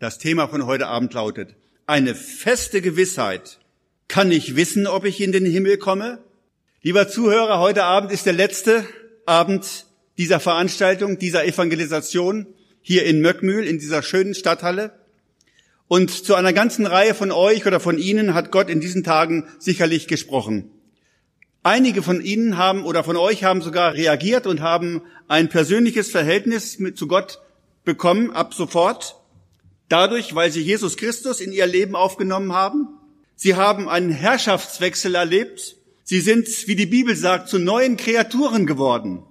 Das Thema von heute Abend lautet, eine feste Gewissheit. Kann ich wissen, ob ich in den Himmel komme? Lieber Zuhörer, heute Abend ist der letzte Abend dieser Veranstaltung, dieser Evangelisation hier in Möckmühl, in dieser schönen Stadthalle. Und zu einer ganzen Reihe von euch oder von Ihnen hat Gott in diesen Tagen sicherlich gesprochen. Einige von Ihnen haben oder von euch haben sogar reagiert und haben ein persönliches Verhältnis mit, zu Gott bekommen ab sofort. Dadurch, weil sie Jesus Christus in ihr Leben aufgenommen haben. Sie haben einen Herrschaftswechsel erlebt. Sie sind, wie die Bibel sagt, zu neuen Kreaturen geworden.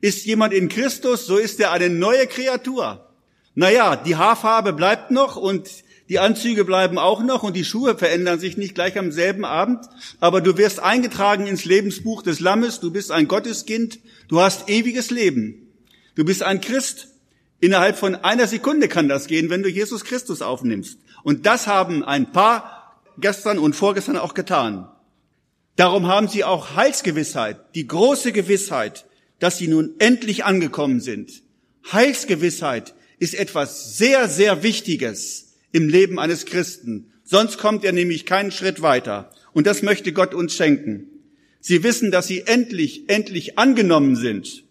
Ist jemand in Christus, so ist er eine neue Kreatur. Naja, die Haarfarbe bleibt noch und die Anzüge bleiben auch noch und die Schuhe verändern sich nicht gleich am selben Abend, aber du wirst eingetragen ins Lebensbuch des Lammes, du bist ein Gotteskind, du hast ewiges Leben. Du bist ein Christ Innerhalb von einer Sekunde kann das gehen, wenn du Jesus Christus aufnimmst. Und das haben ein paar gestern und vorgestern auch getan. Darum haben sie auch Heilsgewissheit, die große Gewissheit, dass sie nun endlich angekommen sind. Heilsgewissheit ist etwas sehr, sehr Wichtiges im Leben eines Christen. Sonst kommt er nämlich keinen Schritt weiter. Und das möchte Gott uns schenken. Sie wissen, dass sie endlich, endlich angenommen sind.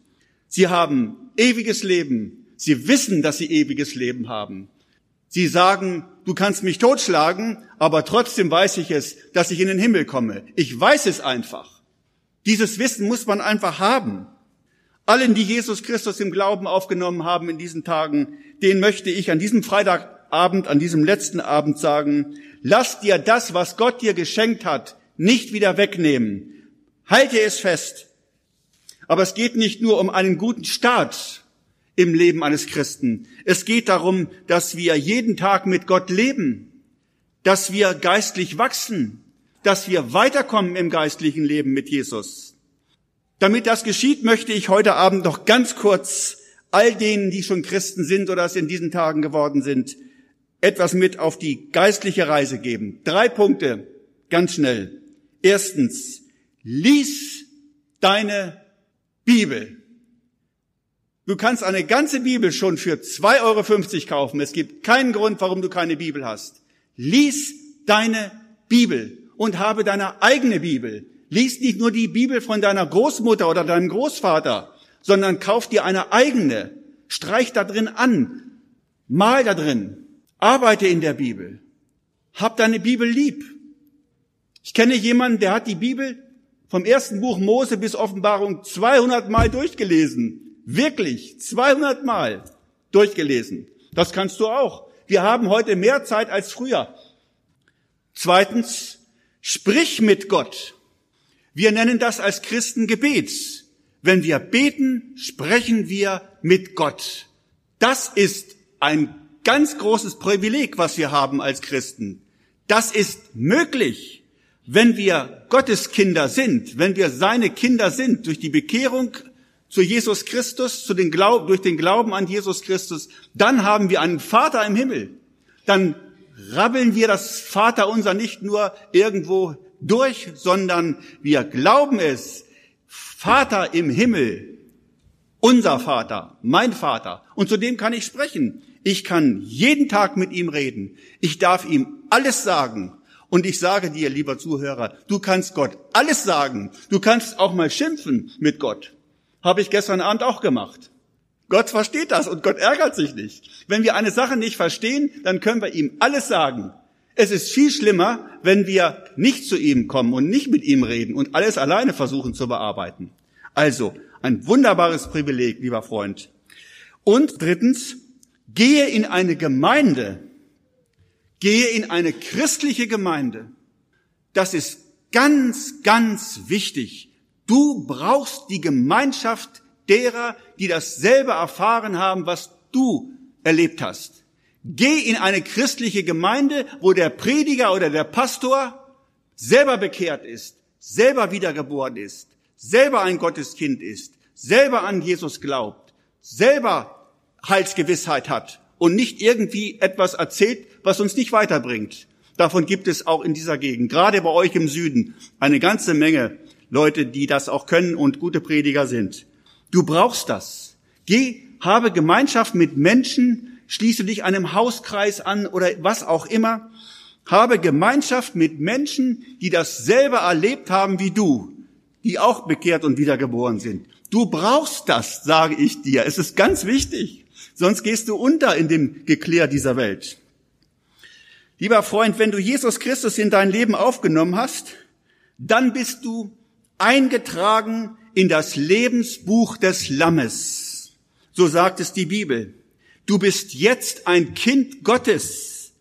Sie haben ewiges Leben, Sie wissen, dass sie ewiges Leben haben. Sie sagen, du kannst mich totschlagen, aber trotzdem weiß ich es, dass ich in den Himmel komme. Ich weiß es einfach. Dieses Wissen muss man einfach haben. Allen, die Jesus Christus im Glauben aufgenommen haben in diesen Tagen, denen möchte ich an diesem Freitagabend, an diesem letzten Abend sagen, lass dir das, was Gott dir geschenkt hat, nicht wieder wegnehmen. Halte es fest. Aber es geht nicht nur um einen guten Start im Leben eines Christen. Es geht darum, dass wir jeden Tag mit Gott leben, dass wir geistlich wachsen, dass wir weiterkommen im geistlichen Leben mit Jesus. Damit das geschieht, möchte ich heute Abend noch ganz kurz all denen, die schon Christen sind oder es in diesen Tagen geworden sind, etwas mit auf die geistliche Reise geben. Drei Punkte, ganz schnell. Erstens, lies deine Bibel. Du kannst eine ganze Bibel schon für 2,50 Euro kaufen. Es gibt keinen Grund, warum du keine Bibel hast. Lies deine Bibel und habe deine eigene Bibel. Lies nicht nur die Bibel von deiner Großmutter oder deinem Großvater, sondern kauf dir eine eigene. Streich da drin an. Mal da drin. Arbeite in der Bibel. Hab deine Bibel lieb. Ich kenne jemanden, der hat die Bibel vom ersten Buch Mose bis Offenbarung 200 Mal durchgelesen. Wirklich 200 Mal durchgelesen. Das kannst du auch. Wir haben heute mehr Zeit als früher. Zweitens, sprich mit Gott. Wir nennen das als Christen Gebet. Wenn wir beten, sprechen wir mit Gott. Das ist ein ganz großes Privileg, was wir haben als Christen. Das ist möglich, wenn wir Gottes Kinder sind, wenn wir seine Kinder sind, durch die Bekehrung zu Jesus Christus, zu den Glaub, durch den Glauben an Jesus Christus, dann haben wir einen Vater im Himmel. Dann rabbeln wir das Vaterunser nicht nur irgendwo durch, sondern wir glauben es. Vater im Himmel, unser Vater, mein Vater. Und zu dem kann ich sprechen. Ich kann jeden Tag mit ihm reden. Ich darf ihm alles sagen. Und ich sage dir, lieber Zuhörer, du kannst Gott alles sagen. Du kannst auch mal schimpfen mit Gott. Habe ich gestern Abend auch gemacht. Gott versteht das und Gott ärgert sich nicht. Wenn wir eine Sache nicht verstehen, dann können wir ihm alles sagen. Es ist viel schlimmer, wenn wir nicht zu ihm kommen und nicht mit ihm reden und alles alleine versuchen zu bearbeiten. Also, ein wunderbares Privileg, lieber Freund. Und drittens, gehe in eine Gemeinde. Gehe in eine christliche Gemeinde. Das ist ganz, ganz wichtig. Du brauchst die Gemeinschaft derer, die dasselbe erfahren haben, was du erlebt hast. Geh in eine christliche Gemeinde, wo der Prediger oder der Pastor selber bekehrt ist, selber wiedergeboren ist, selber ein Gotteskind ist, selber an Jesus glaubt, selber Heilsgewissheit hat und nicht irgendwie etwas erzählt, was uns nicht weiterbringt. Davon gibt es auch in dieser Gegend, gerade bei euch im Süden, eine ganze Menge Leute, die das auch können und gute Prediger sind. Du brauchst das. Geh, habe Gemeinschaft mit Menschen, schließe dich einem Hauskreis an oder was auch immer. Habe Gemeinschaft mit Menschen, die dasselbe erlebt haben wie du, die auch bekehrt und wiedergeboren sind. Du brauchst das, sage ich dir. Es ist ganz wichtig. Sonst gehst du unter in dem Geklär dieser Welt. Lieber Freund, wenn du Jesus Christus in dein Leben aufgenommen hast, dann bist du eingetragen in das Lebensbuch des Lammes. So sagt es die Bibel. Du bist jetzt ein Kind Gottes.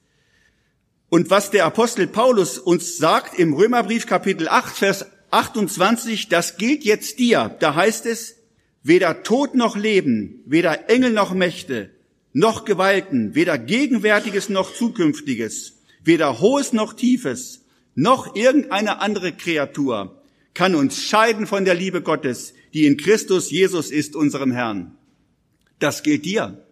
Und was der Apostel Paulus uns sagt im Römerbrief Kapitel 8, Vers 28, das gilt jetzt dir. Da heißt es, weder Tod noch Leben, weder Engel noch Mächte, noch Gewalten, weder Gegenwärtiges noch Zukünftiges, weder Hohes noch Tiefes, noch irgendeine andere Kreatur kann uns scheiden von der Liebe Gottes, die in Christus Jesus ist, unserem Herrn. Das gilt dir.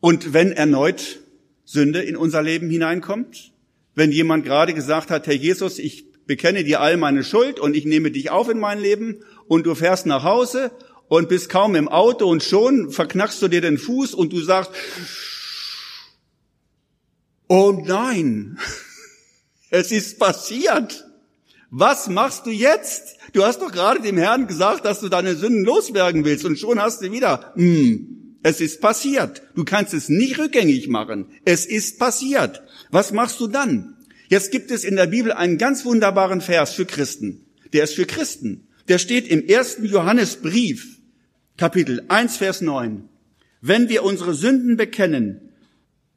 Und wenn erneut Sünde in unser Leben hineinkommt, wenn jemand gerade gesagt hat, Herr Jesus, ich bekenne dir all meine Schuld und ich nehme dich auf in mein Leben und du fährst nach Hause und bist kaum im Auto und schon verknackst du dir den Fuß und du sagst, oh nein, es ist passiert. Was machst du jetzt? Du hast doch gerade dem Herrn gesagt, dass du deine Sünden loswerden willst und schon hast du wieder, hm, es ist passiert. Du kannst es nicht rückgängig machen. Es ist passiert. Was machst du dann? Jetzt gibt es in der Bibel einen ganz wunderbaren Vers für Christen. Der ist für Christen. Der steht im ersten Johannesbrief, Kapitel 1, Vers 9. Wenn wir unsere Sünden bekennen,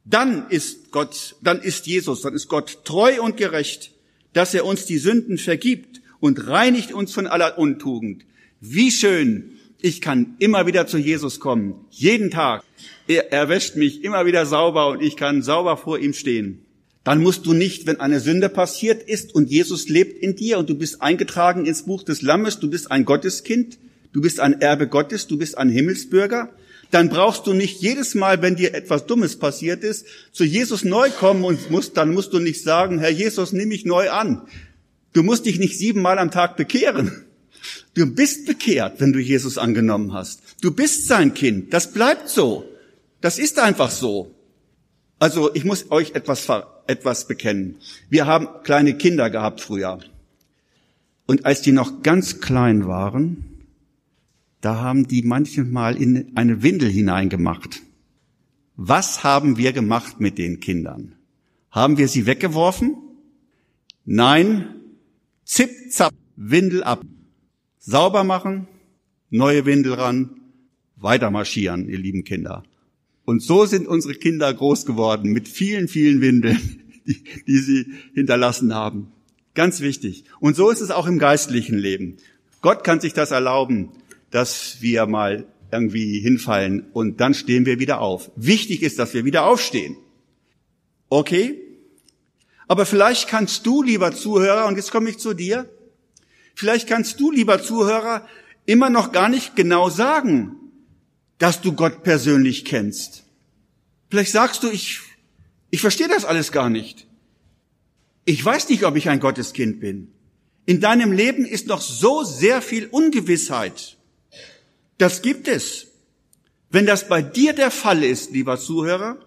dann ist Gott, dann ist Jesus, dann ist Gott treu und gerecht, dass er uns die Sünden vergibt und reinigt uns von aller Untugend. Wie schön, ich kann immer wieder zu Jesus kommen, jeden Tag. Er, er wäscht mich immer wieder sauber und ich kann sauber vor ihm stehen dann musst du nicht, wenn eine Sünde passiert ist und Jesus lebt in dir und du bist eingetragen ins Buch des Lammes, du bist ein Gotteskind, du bist ein Erbe Gottes, du bist ein Himmelsbürger, dann brauchst du nicht jedes Mal, wenn dir etwas Dummes passiert ist, zu Jesus neu kommen und musst, dann musst du nicht sagen, Herr Jesus, nimm mich neu an. Du musst dich nicht siebenmal am Tag bekehren. Du bist bekehrt, wenn du Jesus angenommen hast. Du bist sein Kind. Das bleibt so. Das ist einfach so. Also ich muss euch etwas, etwas bekennen. Wir haben kleine Kinder gehabt früher. Und als die noch ganz klein waren, da haben die manchmal in eine Windel hineingemacht. Was haben wir gemacht mit den Kindern? Haben wir sie weggeworfen? Nein, zip, zap, Windel ab. Sauber machen, neue Windel ran, weiter marschieren, ihr lieben Kinder. Und so sind unsere Kinder groß geworden mit vielen, vielen Windeln, die, die sie hinterlassen haben. Ganz wichtig. Und so ist es auch im geistlichen Leben. Gott kann sich das erlauben, dass wir mal irgendwie hinfallen und dann stehen wir wieder auf. Wichtig ist, dass wir wieder aufstehen. Okay? Aber vielleicht kannst du, lieber Zuhörer, und jetzt komme ich zu dir, vielleicht kannst du, lieber Zuhörer, immer noch gar nicht genau sagen, dass du Gott persönlich kennst. Vielleicht sagst du, ich, ich verstehe das alles gar nicht. Ich weiß nicht, ob ich ein Gotteskind bin. In deinem Leben ist noch so sehr viel Ungewissheit. Das gibt es. Wenn das bei dir der Fall ist, lieber Zuhörer,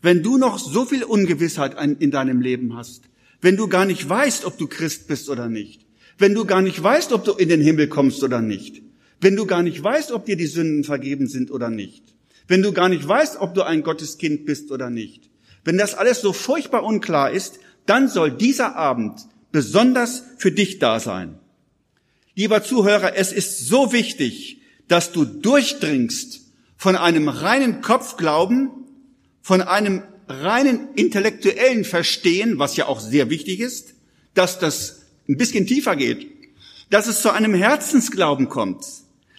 wenn du noch so viel Ungewissheit in deinem Leben hast, wenn du gar nicht weißt, ob du Christ bist oder nicht, wenn du gar nicht weißt, ob du in den Himmel kommst oder nicht, wenn du gar nicht weißt, ob dir die Sünden vergeben sind oder nicht, wenn du gar nicht weißt, ob du ein Gotteskind bist oder nicht, wenn das alles so furchtbar unklar ist, dann soll dieser Abend besonders für dich da sein. Lieber Zuhörer, es ist so wichtig, dass du durchdringst von einem reinen Kopfglauben, von einem reinen intellektuellen Verstehen, was ja auch sehr wichtig ist, dass das ein bisschen tiefer geht, dass es zu einem Herzensglauben kommt,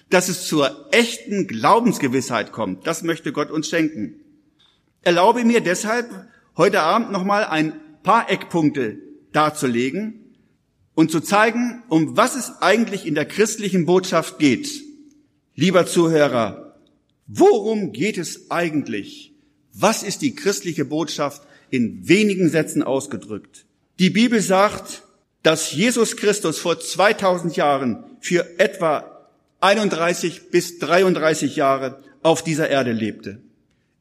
dass es zur echten Glaubensgewissheit kommt. Das möchte Gott uns schenken. Erlaube mir deshalb, heute Abend nochmal ein paar Eckpunkte darzulegen und zu zeigen, um was es eigentlich in der christlichen Botschaft geht. Lieber Zuhörer, worum geht es eigentlich? Was ist die christliche Botschaft in wenigen Sätzen ausgedrückt? Die Bibel sagt, dass Jesus Christus vor 2000 Jahren für etwa 31 bis 33 Jahre auf dieser Erde lebte.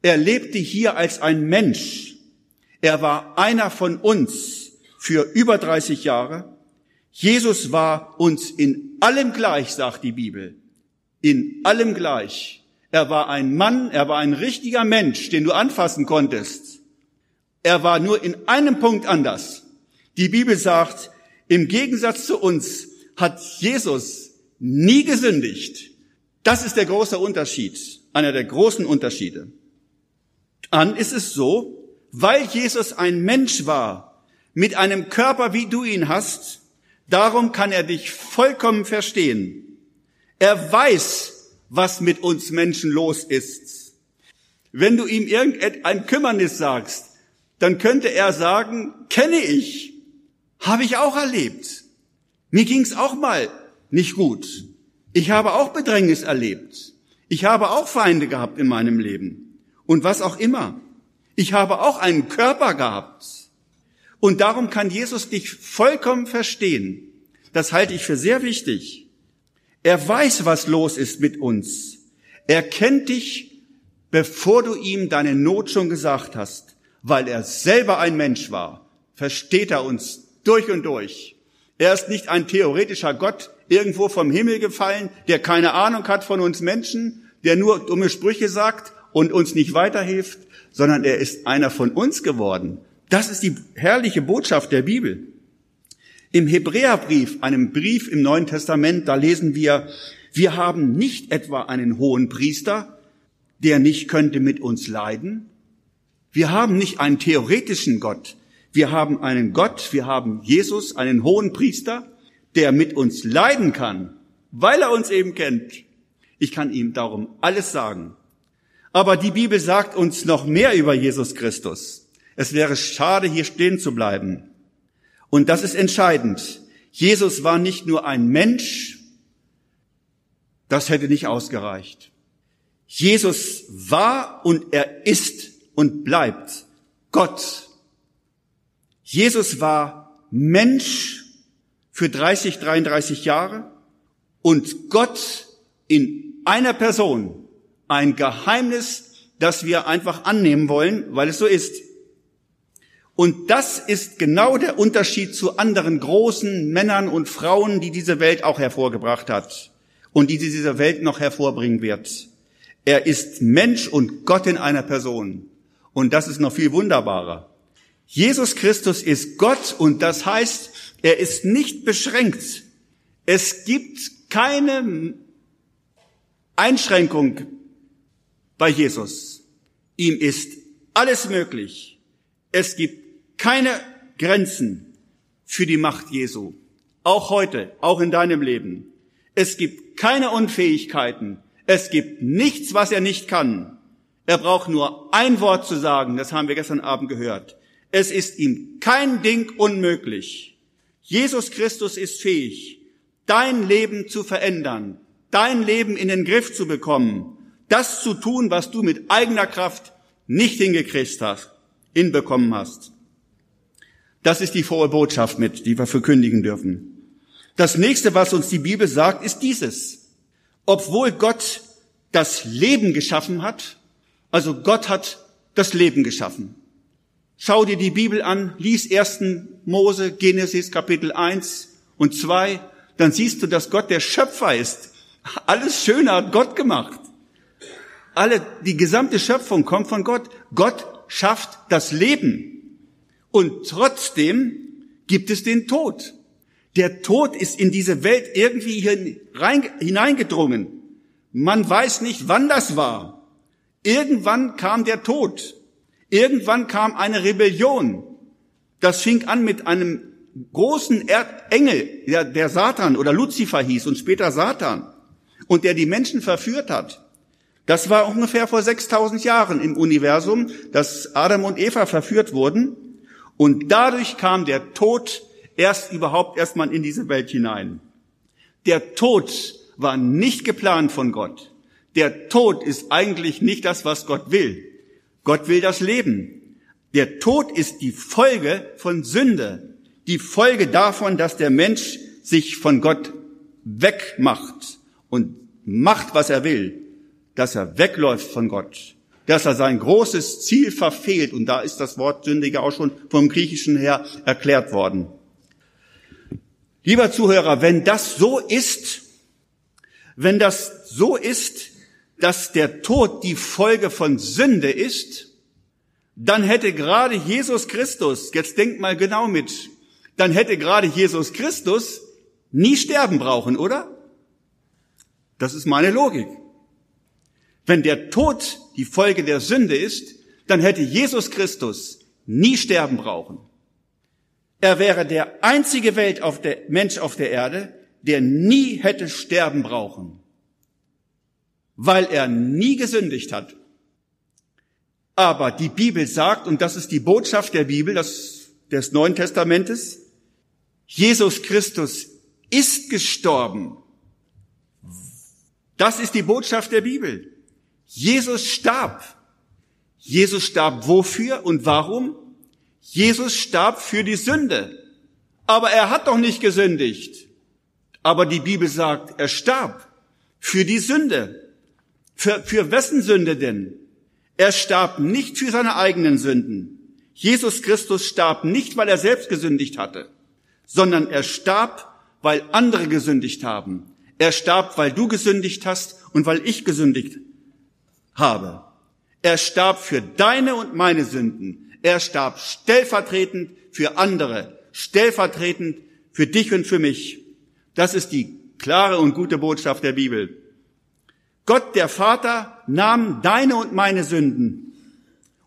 Er lebte hier als ein Mensch. Er war einer von uns für über 30 Jahre. Jesus war uns in allem gleich, sagt die Bibel. In allem gleich. Er war ein Mann, er war ein richtiger Mensch, den du anfassen konntest. Er war nur in einem Punkt anders. Die Bibel sagt, im Gegensatz zu uns hat Jesus nie gesündigt. Das ist der große Unterschied, einer der großen Unterschiede. Dann ist es so, weil Jesus ein Mensch war, mit einem Körper, wie du ihn hast, darum kann er dich vollkommen verstehen. Er weiß, was mit uns Menschen los ist. Wenn du ihm irgendein Kümmernis sagst, dann könnte er sagen, kenne ich, habe ich auch erlebt. Mir ging's auch mal nicht gut. Ich habe auch Bedrängnis erlebt. Ich habe auch Feinde gehabt in meinem Leben. Und was auch immer. Ich habe auch einen Körper gehabt. Und darum kann Jesus dich vollkommen verstehen. Das halte ich für sehr wichtig. Er weiß, was los ist mit uns. Er kennt dich, bevor du ihm deine Not schon gesagt hast weil er selber ein Mensch war, versteht er uns durch und durch. Er ist nicht ein theoretischer Gott, irgendwo vom Himmel gefallen, der keine Ahnung hat von uns Menschen, der nur dumme Sprüche sagt und uns nicht weiterhilft, sondern er ist einer von uns geworden. Das ist die herrliche Botschaft der Bibel. Im Hebräerbrief, einem Brief im Neuen Testament, da lesen wir, wir haben nicht etwa einen hohen Priester, der nicht könnte mit uns leiden, wir haben nicht einen theoretischen Gott. Wir haben einen Gott, wir haben Jesus, einen hohen Priester, der mit uns leiden kann, weil er uns eben kennt. Ich kann ihm darum alles sagen. Aber die Bibel sagt uns noch mehr über Jesus Christus. Es wäre schade, hier stehen zu bleiben. Und das ist entscheidend. Jesus war nicht nur ein Mensch, das hätte nicht ausgereicht. Jesus war und er ist und bleibt Gott. Jesus war Mensch für 30, 33 Jahre und Gott in einer Person. Ein Geheimnis, das wir einfach annehmen wollen, weil es so ist. Und das ist genau der Unterschied zu anderen großen Männern und Frauen, die diese Welt auch hervorgebracht hat und die diese Welt noch hervorbringen wird. Er ist Mensch und Gott in einer Person. Und das ist noch viel wunderbarer. Jesus Christus ist Gott und das heißt, er ist nicht beschränkt. Es gibt keine Einschränkung bei Jesus. Ihm ist alles möglich. Es gibt keine Grenzen für die Macht Jesu. Auch heute, auch in deinem Leben. Es gibt keine Unfähigkeiten. Es gibt nichts, was er nicht kann. Er braucht nur ein Wort zu sagen, das haben wir gestern Abend gehört. Es ist ihm kein Ding unmöglich. Jesus Christus ist fähig, dein Leben zu verändern, dein Leben in den Griff zu bekommen, das zu tun, was du mit eigener Kraft nicht hingekriegt hast, hinbekommen hast. Das ist die frohe Botschaft mit, die wir verkündigen dürfen. Das nächste, was uns die Bibel sagt, ist dieses. Obwohl Gott das Leben geschaffen hat, also Gott hat das Leben geschaffen. Schau dir die Bibel an, lies 1. Mose, Genesis Kapitel 1 und 2, dann siehst du, dass Gott der Schöpfer ist. Alles Schöne hat Gott gemacht. Alle, die gesamte Schöpfung kommt von Gott. Gott schafft das Leben. Und trotzdem gibt es den Tod. Der Tod ist in diese Welt irgendwie hineingedrungen. Man weiß nicht, wann das war. Irgendwann kam der Tod. Irgendwann kam eine Rebellion. Das fing an mit einem großen Engel, der, der Satan oder Luzifer hieß und später Satan und der die Menschen verführt hat. Das war ungefähr vor 6000 Jahren im Universum, dass Adam und Eva verführt wurden und dadurch kam der Tod erst überhaupt erstmal in diese Welt hinein. Der Tod war nicht geplant von Gott. Der Tod ist eigentlich nicht das, was Gott will. Gott will das Leben. Der Tod ist die Folge von Sünde, die Folge davon, dass der Mensch sich von Gott wegmacht und macht, was er will, dass er wegläuft von Gott. Dass er sein großes Ziel verfehlt. Und da ist das Wort Sündige auch schon vom Griechischen her erklärt worden. Lieber Zuhörer, wenn das so ist, wenn das so ist, dass der Tod die Folge von Sünde ist, dann hätte gerade Jesus Christus, jetzt denkt mal genau mit, dann hätte gerade Jesus Christus nie sterben brauchen, oder? Das ist meine Logik. Wenn der Tod die Folge der Sünde ist, dann hätte Jesus Christus nie sterben brauchen. Er wäre der einzige Welt auf der, Mensch auf der Erde, der nie hätte sterben brauchen, weil er nie gesündigt hat. Aber die Bibel sagt, und das ist die Botschaft der Bibel, das, des Neuen Testamentes, Jesus Christus ist gestorben. Das ist die Botschaft der Bibel. Jesus starb. Jesus starb wofür und warum? Jesus starb für die Sünde. Aber er hat doch nicht gesündigt. Aber die Bibel sagt, er starb für die Sünde. Für, für wessen Sünde denn? Er starb nicht für seine eigenen Sünden. Jesus Christus starb nicht, weil er selbst gesündigt hatte, sondern er starb, weil andere gesündigt haben. Er starb, weil du gesündigt hast und weil ich gesündigt habe. Er starb für deine und meine Sünden. Er starb stellvertretend für andere, stellvertretend für dich und für mich. Das ist die klare und gute Botschaft der Bibel. Gott, der Vater, nahm deine und meine Sünden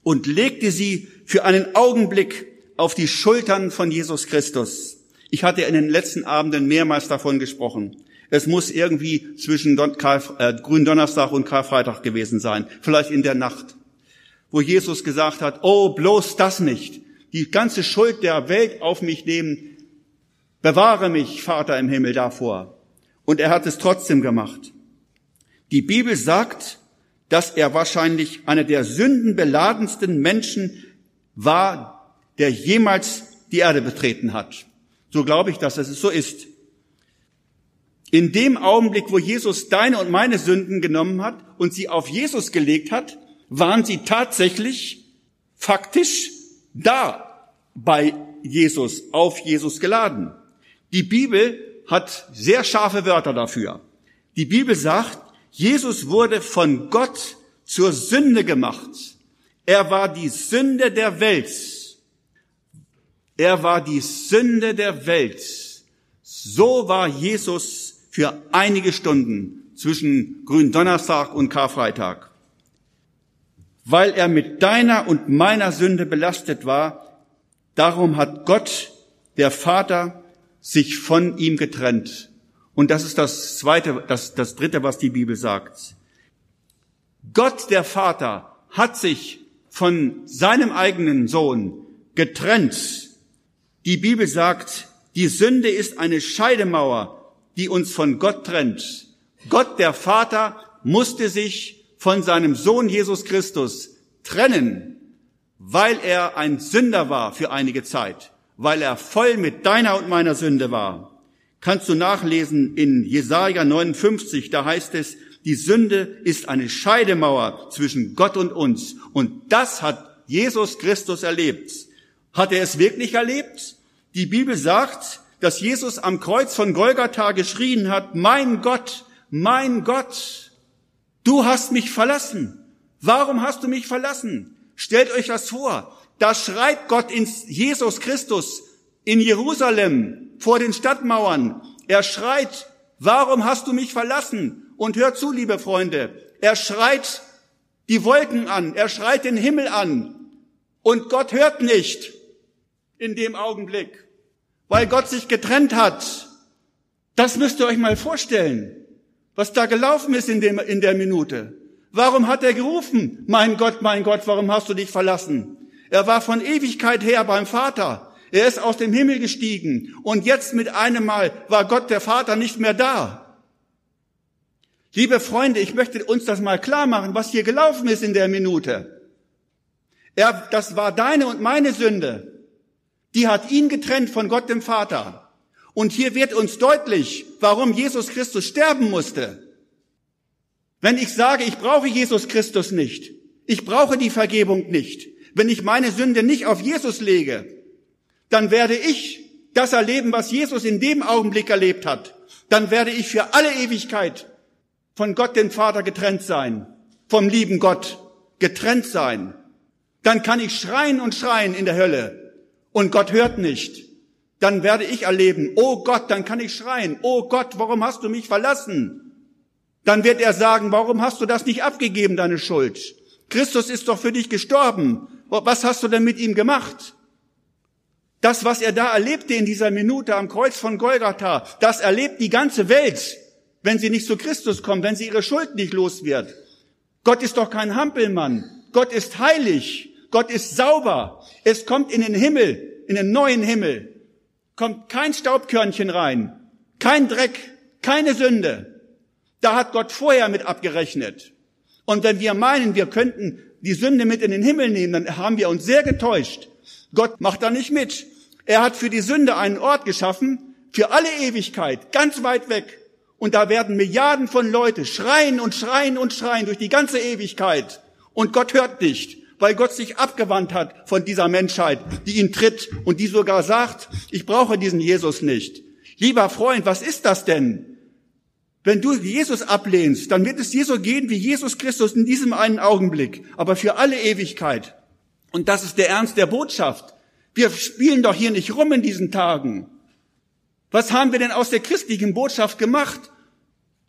und legte sie für einen Augenblick auf die Schultern von Jesus Christus. Ich hatte in den letzten Abenden mehrmals davon gesprochen. Es muss irgendwie zwischen äh, Gründonnerstag und Karfreitag gewesen sein, vielleicht in der Nacht, wo Jesus gesagt hat, oh, bloß das nicht, die ganze Schuld der Welt auf mich nehmen, bewahre mich, Vater im Himmel, davor. Und er hat es trotzdem gemacht. Die Bibel sagt, dass er wahrscheinlich einer der sündenbeladensten Menschen war, der jemals die Erde betreten hat. So glaube ich, dass es so ist. In dem Augenblick, wo Jesus deine und meine Sünden genommen hat und sie auf Jesus gelegt hat, waren sie tatsächlich faktisch da bei Jesus, auf Jesus geladen. Die Bibel hat sehr scharfe Wörter dafür. Die Bibel sagt, Jesus wurde von Gott zur Sünde gemacht. Er war die Sünde der Welt. Er war die Sünde der Welt. So war Jesus für einige Stunden zwischen Gründonnerstag und Karfreitag. Weil er mit deiner und meiner Sünde belastet war, darum hat Gott, der Vater, sich von ihm getrennt. Und das ist das zweite, das, das dritte, was die Bibel sagt. Gott, der Vater, hat sich von seinem eigenen Sohn getrennt. Die Bibel sagt, die Sünde ist eine Scheidemauer die uns von Gott trennt. Gott, der Vater, musste sich von seinem Sohn Jesus Christus trennen, weil er ein Sünder war für einige Zeit, weil er voll mit deiner und meiner Sünde war. Kannst du nachlesen in Jesaja 59, da heißt es, die Sünde ist eine Scheidemauer zwischen Gott und uns. Und das hat Jesus Christus erlebt. Hat er es wirklich erlebt? Die Bibel sagt, dass Jesus am Kreuz von Golgatha geschrien hat, mein Gott, mein Gott, du hast mich verlassen. Warum hast du mich verlassen? Stellt euch das vor. Da schreit Gott ins Jesus Christus in Jerusalem vor den Stadtmauern. Er schreit, warum hast du mich verlassen? Und hört zu, liebe Freunde, er schreit die Wolken an, er schreit den Himmel an. Und Gott hört nicht in dem Augenblick weil Gott sich getrennt hat. Das müsst ihr euch mal vorstellen, was da gelaufen ist in, dem, in der Minute. Warum hat er gerufen, mein Gott, mein Gott, warum hast du dich verlassen? Er war von Ewigkeit her beim Vater. Er ist aus dem Himmel gestiegen und jetzt mit einem Mal war Gott der Vater nicht mehr da. Liebe Freunde, ich möchte uns das mal klar machen, was hier gelaufen ist in der Minute. Er, das war deine und meine Sünde die hat ihn getrennt von Gott dem Vater. Und hier wird uns deutlich, warum Jesus Christus sterben musste. Wenn ich sage, ich brauche Jesus Christus nicht, Ich brauche die Vergebung nicht. Wenn ich meine Sünde nicht auf Jesus lege, dann werde ich das erleben, was Jesus in dem Augenblick erlebt hat. Dann werde ich für alle Ewigkeit von Gott, dem Vater, getrennt sein. Vom lieben Gott getrennt sein. Dann kann ich schreien und schreien in der Hölle. Und Gott hört nicht. Dann werde ich erleben, oh Gott, dann kann ich schreien, oh Gott, warum hast du mich verlassen? Dann wird er sagen, warum hast du das nicht abgegeben, deine Schuld? Christus ist doch für dich gestorben. Was hast du denn mit ihm gemacht? Das, was er da erlebte in dieser Minute am Kreuz von Golgatha, das erlebt die ganze Welt, wenn sie nicht zu Christus kommt, wenn sie ihre Schuld nicht los wird. Gott ist doch kein Hampelmann. Gott ist heilig. Gott ist sauber. Es kommt in den Himmel, in den neuen Himmel. Kommt kein Staubkörnchen rein. Kein Dreck. Keine Sünde. Da hat Gott vorher mit abgerechnet. Und wenn wir meinen, wir könnten die Sünde mit in den Himmel nehmen, dann haben wir uns sehr getäuscht. Gott macht da nicht mit. Er hat für die Sünde einen Ort geschaffen, für alle Ewigkeit, ganz weit weg. Und da werden Milliarden von Leute schreien und schreien und schreien durch die ganze Ewigkeit. Und Gott hört nicht, weil Gott sich abgewandt hat von dieser Menschheit, die ihn tritt und die sogar sagt, ich brauche diesen Jesus nicht. Lieber Freund, was ist das denn? Wenn du Jesus ablehnst, dann wird es dir so gehen wie Jesus Christus in diesem einen Augenblick, aber für alle Ewigkeit. Und das ist der Ernst der Botschaft. Wir spielen doch hier nicht rum in diesen Tagen. Was haben wir denn aus der christlichen Botschaft gemacht?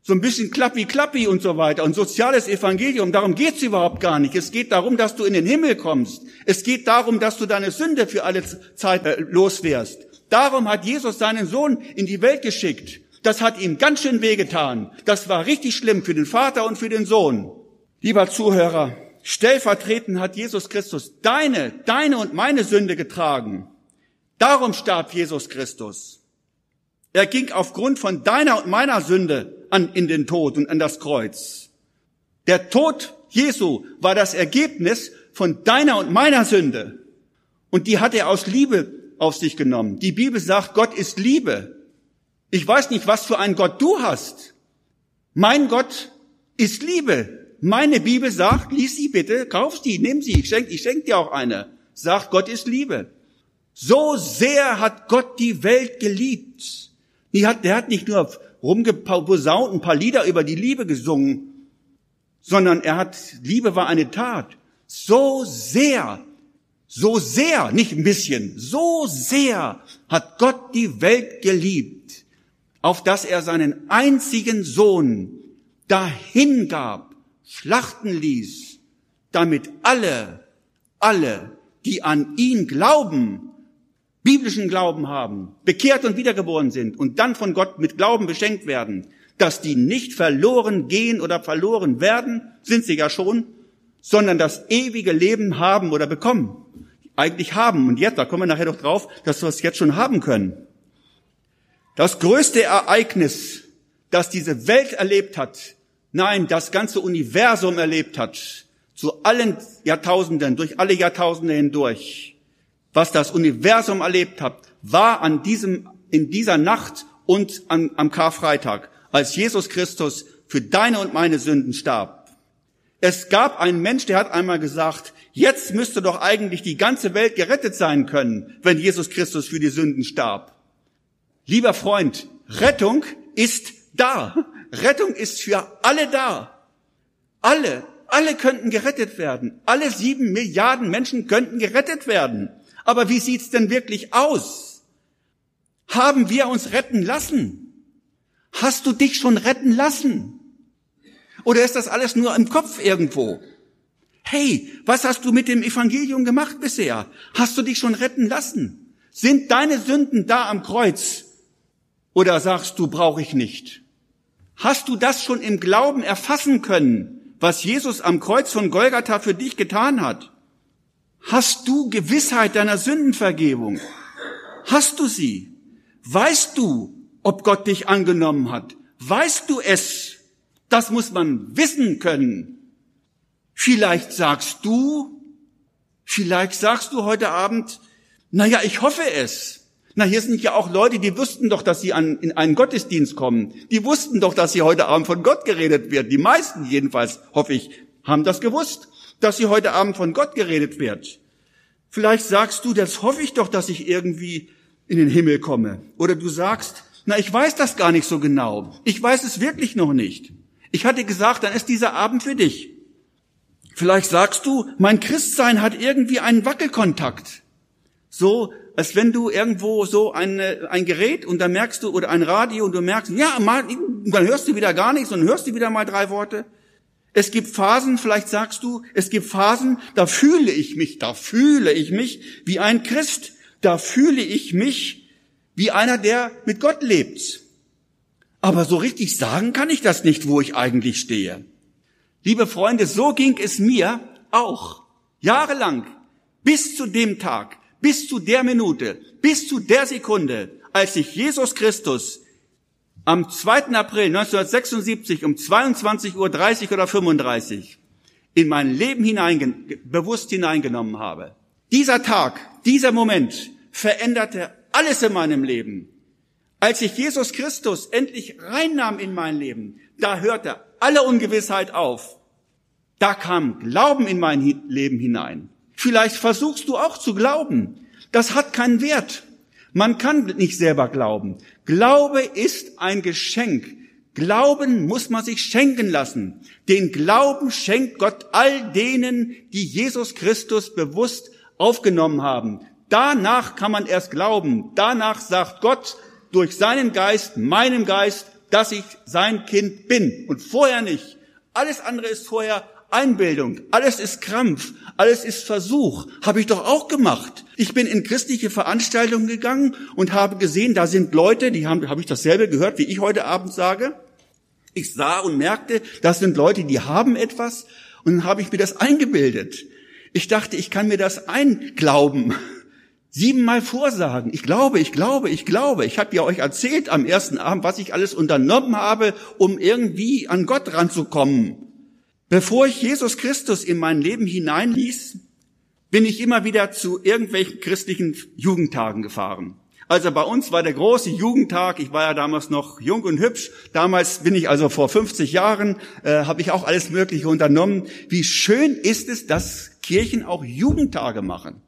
So ein bisschen klappi klappi und so weiter und soziales Evangelium. Darum geht's überhaupt gar nicht. Es geht darum, dass du in den Himmel kommst. Es geht darum, dass du deine Sünde für alle Zeit äh, loswärst. Darum hat Jesus seinen Sohn in die Welt geschickt. Das hat ihm ganz schön wehgetan. Das war richtig schlimm für den Vater und für den Sohn. Lieber Zuhörer, stellvertretend hat Jesus Christus deine, deine und meine Sünde getragen. Darum starb Jesus Christus. Er ging aufgrund von deiner und meiner Sünde an, in den Tod und an das Kreuz. Der Tod Jesu war das Ergebnis von deiner und meiner Sünde. Und die hat er aus Liebe auf sich genommen. Die Bibel sagt, Gott ist Liebe. Ich weiß nicht, was für einen Gott du hast. Mein Gott ist Liebe. Meine Bibel sagt, lies sie bitte, kauf sie, nimm sie, ich schenke ich schenk dir auch eine. Sagt, Gott ist Liebe. So sehr hat Gott die Welt geliebt. Die hat, der hat nicht nur rumgeposaunt, ein paar Lieder über die Liebe gesungen, sondern er hat, Liebe war eine Tat. So sehr, so sehr, nicht ein bisschen, so sehr hat Gott die Welt geliebt, auf dass er seinen einzigen Sohn dahingab, schlachten ließ, damit alle, alle, die an ihn glauben, biblischen Glauben haben, bekehrt und wiedergeboren sind und dann von Gott mit Glauben beschenkt werden, dass die nicht verloren gehen oder verloren werden, sind sie ja schon, sondern das ewige Leben haben oder bekommen. Eigentlich haben. Und jetzt, da kommen wir nachher doch drauf, dass wir es jetzt schon haben können. Das größte Ereignis, das diese Welt erlebt hat, nein, das ganze Universum erlebt hat, zu allen Jahrtausenden, durch alle Jahrtausende hindurch, was das Universum erlebt hat, war an diesem, in dieser Nacht und an, am Karfreitag, als Jesus Christus für deine und meine Sünden starb. Es gab einen Mensch, der hat einmal gesagt, jetzt müsste doch eigentlich die ganze Welt gerettet sein können, wenn Jesus Christus für die Sünden starb. Lieber Freund, Rettung ist da. Rettung ist für alle da. Alle, alle könnten gerettet werden. Alle sieben Milliarden Menschen könnten gerettet werden. Aber wie sieht's denn wirklich aus? Haben wir uns retten lassen? Hast du dich schon retten lassen? Oder ist das alles nur im Kopf irgendwo? Hey, was hast du mit dem Evangelium gemacht bisher? Hast du dich schon retten lassen? Sind deine Sünden da am Kreuz oder sagst du, brauche ich nicht? Hast du das schon im Glauben erfassen können, was Jesus am Kreuz von Golgatha für dich getan hat? Hast du Gewissheit deiner Sündenvergebung? Hast du sie? Weißt du, ob Gott dich angenommen hat? Weißt du es? Das muss man wissen können. Vielleicht sagst du, vielleicht sagst du heute Abend, na ja, ich hoffe es. Na, hier sind ja auch Leute, die wussten doch, dass sie an, in einen Gottesdienst kommen. Die wussten doch, dass sie heute Abend von Gott geredet wird. Die meisten jedenfalls, hoffe ich, haben das gewusst. Dass hier heute Abend von Gott geredet wird. Vielleicht sagst du, das hoffe ich doch, dass ich irgendwie in den Himmel komme. Oder du sagst, na, ich weiß das gar nicht so genau. Ich weiß es wirklich noch nicht. Ich hatte gesagt, dann ist dieser Abend für dich. Vielleicht sagst du, mein Christsein hat irgendwie einen Wackelkontakt. So, als wenn du irgendwo so eine, ein Gerät und dann merkst du, oder ein Radio und du merkst, ja, mal, dann hörst du wieder gar nichts und hörst du wieder mal drei Worte. Es gibt Phasen, vielleicht sagst du, es gibt Phasen, da fühle ich mich, da fühle ich mich wie ein Christ, da fühle ich mich wie einer, der mit Gott lebt. Aber so richtig sagen kann ich das nicht, wo ich eigentlich stehe. Liebe Freunde, so ging es mir auch. Jahrelang. Bis zu dem Tag, bis zu der Minute, bis zu der Sekunde, als ich Jesus Christus am 2. April 1976 um 22.30 Uhr oder 35 in mein Leben hineingen bewusst hineingenommen habe. Dieser Tag, dieser Moment veränderte alles in meinem Leben. Als ich Jesus Christus endlich reinnahm in mein Leben, da hörte alle Ungewissheit auf. Da kam Glauben in mein Leben hinein. Vielleicht versuchst du auch zu glauben. Das hat keinen Wert. Man kann nicht selber glauben. Glaube ist ein Geschenk. Glauben muss man sich schenken lassen. Den Glauben schenkt Gott all denen, die Jesus Christus bewusst aufgenommen haben. Danach kann man erst glauben. Danach sagt Gott durch seinen Geist, meinem Geist, dass ich sein Kind bin und vorher nicht. Alles andere ist vorher Einbildung, alles ist Krampf, alles ist Versuch. Habe ich doch auch gemacht. Ich bin in christliche Veranstaltungen gegangen und habe gesehen, da sind Leute, die haben, habe ich dasselbe gehört, wie ich heute Abend sage. Ich sah und merkte, das sind Leute, die haben etwas und dann habe ich mir das eingebildet. Ich dachte, ich kann mir das einglauben. Siebenmal vorsagen. Ich glaube, ich glaube, ich glaube. Ich habe ja euch erzählt am ersten Abend, was ich alles unternommen habe, um irgendwie an Gott ranzukommen. Bevor ich Jesus Christus in mein Leben hineinließ, bin ich immer wieder zu irgendwelchen christlichen Jugendtagen gefahren. Also bei uns war der große Jugendtag. Ich war ja damals noch jung und hübsch. Damals bin ich also vor 50 Jahren, äh, habe ich auch alles Mögliche unternommen. Wie schön ist es, dass Kirchen auch Jugendtage machen.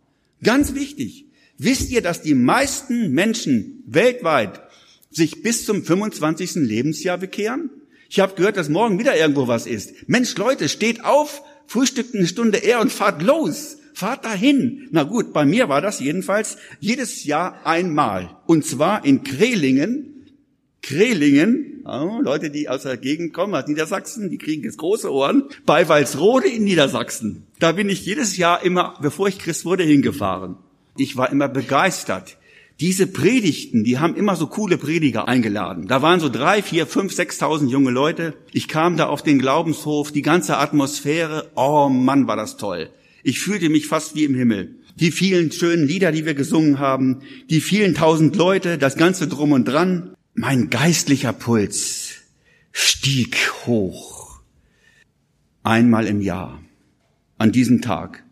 Ganz wichtig. Wisst ihr, dass die meisten Menschen weltweit sich bis zum 25. Lebensjahr bekehren? Ich habe gehört, dass morgen wieder irgendwo was ist. Mensch, Leute, steht auf, frühstückt eine Stunde eher und fahrt los. Fahrt dahin. Na gut, bei mir war das jedenfalls jedes Jahr einmal. Und zwar in Krehlingen. Krehlingen, oh, Leute, die aus der Gegend kommen, aus Niedersachsen, die kriegen jetzt große Ohren. Bei Walsrode in Niedersachsen. Da bin ich jedes Jahr immer, bevor ich Christ wurde, hingefahren. Ich war immer begeistert. Diese Predigten, die haben immer so coole Prediger eingeladen. Da waren so drei, vier, fünf, sechstausend junge Leute. Ich kam da auf den Glaubenshof, die ganze Atmosphäre. Oh Mann, war das toll. Ich fühlte mich fast wie im Himmel. Die vielen schönen Lieder, die wir gesungen haben, die vielen tausend Leute, das ganze drum und dran. Mein geistlicher Puls stieg hoch. Einmal im Jahr. An diesem Tag.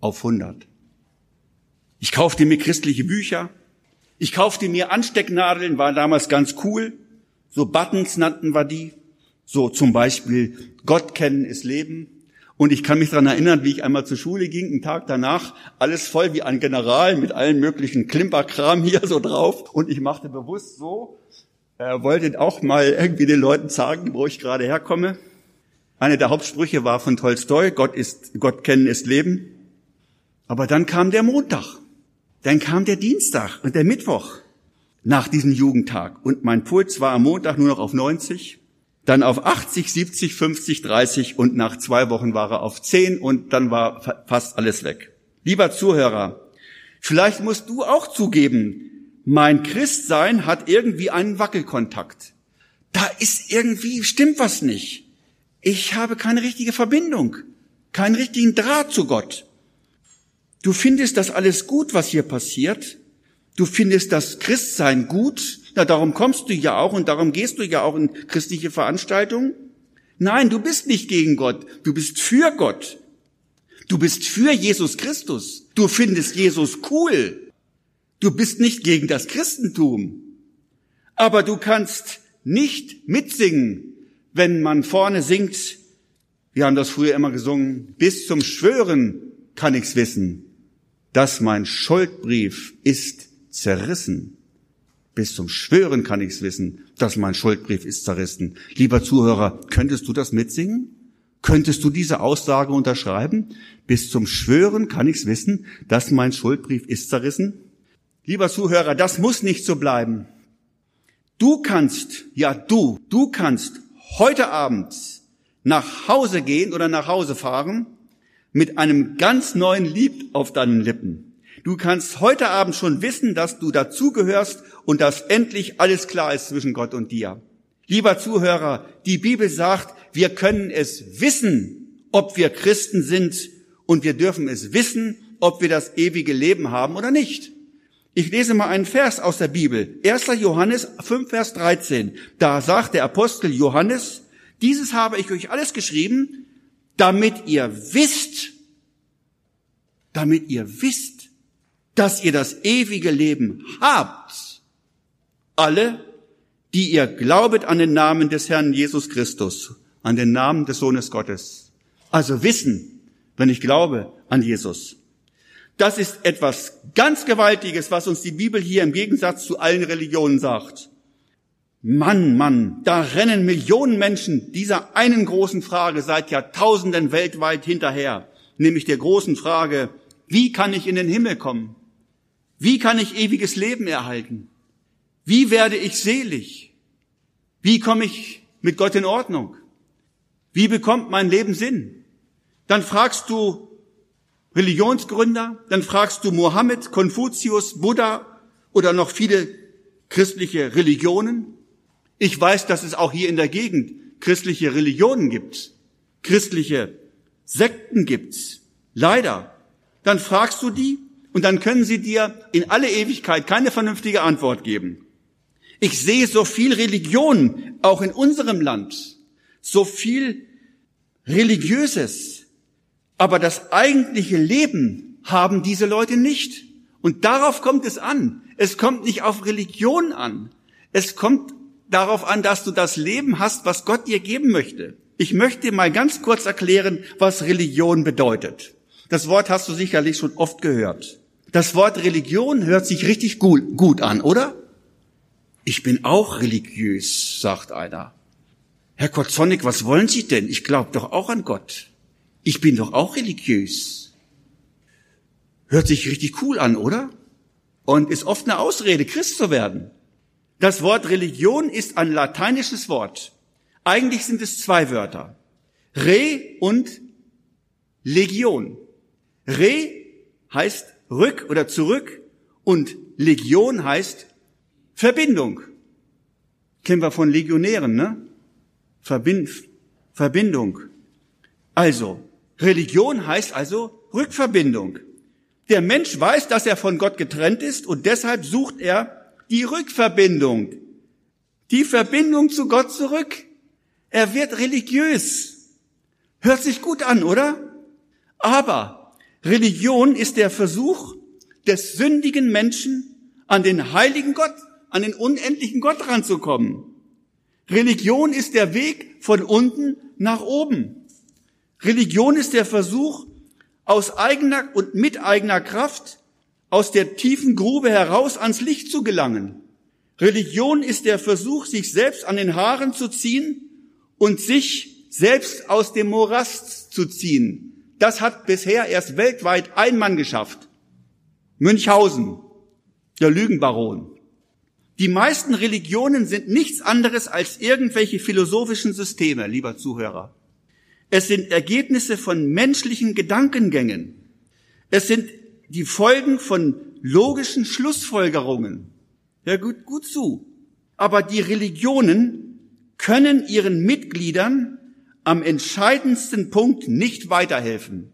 Auf hundert. Ich kaufte mir christliche Bücher. Ich kaufte mir Anstecknadeln, war damals ganz cool. So Buttons nannten wir die. So zum Beispiel Gott kennen ist Leben. Und ich kann mich daran erinnern, wie ich einmal zur Schule ging, einen Tag danach, alles voll wie ein General mit allen möglichen Klimperkram hier so drauf. Und ich machte bewusst so, äh, wollte auch mal irgendwie den Leuten sagen, wo ich gerade herkomme. Einer der Hauptsprüche war von Tolstoi, Gott ist, Gott kennen ist Leben. Aber dann kam der Montag. Dann kam der Dienstag und der Mittwoch nach diesem Jugendtag und mein Puls war am Montag nur noch auf 90, dann auf 80, 70, 50, 30 und nach zwei Wochen war er auf 10 und dann war fast alles weg. Lieber Zuhörer, vielleicht musst du auch zugeben, mein Christsein hat irgendwie einen Wackelkontakt. Da ist irgendwie, stimmt was nicht. Ich habe keine richtige Verbindung, keinen richtigen Draht zu Gott. Du findest das alles gut, was hier passiert. Du findest das Christsein gut. Na, darum kommst du ja auch und darum gehst du ja auch in christliche Veranstaltungen. Nein, du bist nicht gegen Gott. Du bist für Gott. Du bist für Jesus Christus. Du findest Jesus cool. Du bist nicht gegen das Christentum. Aber du kannst nicht mitsingen, wenn man vorne singt, Wir haben das früher immer gesungen. Bis zum Schwören kann ich's wissen, dass mein Schuldbrief ist zerrissen. Bis zum Schwören kann ich's wissen, dass mein Schuldbrief ist zerrissen. Lieber Zuhörer, könntest du das mitsingen? Könntest du diese Aussage unterschreiben? Bis zum Schwören kann ich's wissen, dass mein Schuldbrief ist zerrissen? Lieber Zuhörer, das muss nicht so bleiben. Du kannst, ja du, du kannst heute Abend nach Hause gehen oder nach Hause fahren mit einem ganz neuen Lied auf deinen Lippen. Du kannst heute Abend schon wissen, dass du dazugehörst und dass endlich alles klar ist zwischen Gott und dir. Lieber Zuhörer, die Bibel sagt, wir können es wissen, ob wir Christen sind und wir dürfen es wissen, ob wir das ewige Leben haben oder nicht. Ich lese mal einen Vers aus der Bibel. 1. Johannes 5, Vers 13. Da sagt der Apostel Johannes, dieses habe ich euch alles geschrieben, damit ihr wisst, damit ihr wisst, dass ihr das ewige Leben habt. Alle, die ihr glaubet an den Namen des Herrn Jesus Christus, an den Namen des Sohnes Gottes. Also wissen, wenn ich glaube an Jesus. Das ist etwas ganz Gewaltiges, was uns die Bibel hier im Gegensatz zu allen Religionen sagt. Mann, Mann, da rennen Millionen Menschen dieser einen großen Frage seit Jahrtausenden weltweit hinterher, nämlich der großen Frage, wie kann ich in den Himmel kommen? Wie kann ich ewiges Leben erhalten? Wie werde ich selig? Wie komme ich mit Gott in Ordnung? Wie bekommt mein Leben Sinn? Dann fragst du Religionsgründer, dann fragst du Mohammed, Konfuzius, Buddha oder noch viele christliche Religionen. Ich weiß, dass es auch hier in der Gegend christliche Religionen gibt, christliche Sekten gibt's. Leider. Dann fragst du die und dann können sie dir in alle Ewigkeit keine vernünftige Antwort geben. Ich sehe so viel Religion, auch in unserem Land, so viel Religiöses, aber das eigentliche Leben haben diese Leute nicht. Und darauf kommt es an. Es kommt nicht auf Religion an. Es kommt darauf an, dass du das Leben hast, was Gott dir geben möchte. Ich möchte mal ganz kurz erklären, was Religion bedeutet. Das Wort hast du sicherlich schon oft gehört. Das Wort Religion hört sich richtig gut, gut an, oder? Ich bin auch religiös, sagt einer. Herr Kotzonnik, was wollen Sie denn? Ich glaube doch auch an Gott. Ich bin doch auch religiös. Hört sich richtig cool an, oder? Und ist oft eine Ausrede, Christ zu werden. Das Wort Religion ist ein lateinisches Wort. Eigentlich sind es zwei Wörter. Re und Legion. Re heißt rück oder zurück und Legion heißt Verbindung. Kennen wir von Legionären, ne? Verbind, Verbindung. Also, Religion heißt also Rückverbindung. Der Mensch weiß, dass er von Gott getrennt ist und deshalb sucht er die Rückverbindung. Die Verbindung zu Gott zurück. Er wird religiös. Hört sich gut an, oder? Aber Religion ist der Versuch des sündigen Menschen, an den heiligen Gott, an den unendlichen Gott ranzukommen. Religion ist der Weg von unten nach oben. Religion ist der Versuch, aus eigener und mit eigener Kraft aus der tiefen Grube heraus ans Licht zu gelangen. Religion ist der Versuch, sich selbst an den Haaren zu ziehen und sich selbst aus dem Morast zu ziehen, das hat bisher erst weltweit ein Mann geschafft. Münchhausen, der Lügenbaron. Die meisten Religionen sind nichts anderes als irgendwelche philosophischen Systeme, lieber Zuhörer. Es sind Ergebnisse von menschlichen Gedankengängen. Es sind die Folgen von logischen Schlussfolgerungen. Ja, gut, gut zu. Aber die Religionen können ihren Mitgliedern am entscheidendsten Punkt nicht weiterhelfen.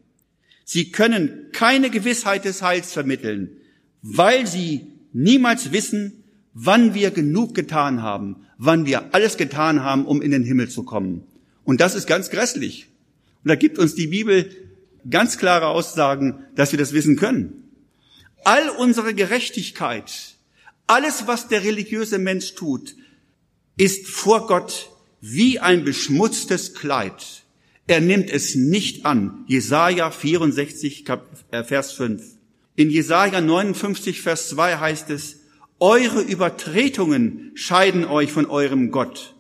Sie können keine Gewissheit des Heils vermitteln, weil sie niemals wissen, wann wir genug getan haben, wann wir alles getan haben, um in den Himmel zu kommen. Und das ist ganz grässlich. Und da gibt uns die Bibel ganz klare Aussagen, dass wir das wissen können. All unsere Gerechtigkeit, alles, was der religiöse Mensch tut, ist vor Gott wie ein beschmutztes Kleid. Er nimmt es nicht an. Jesaja 64, äh, Vers 5. In Jesaja 59, Vers 2 heißt es, eure Übertretungen scheiden euch von eurem Gott.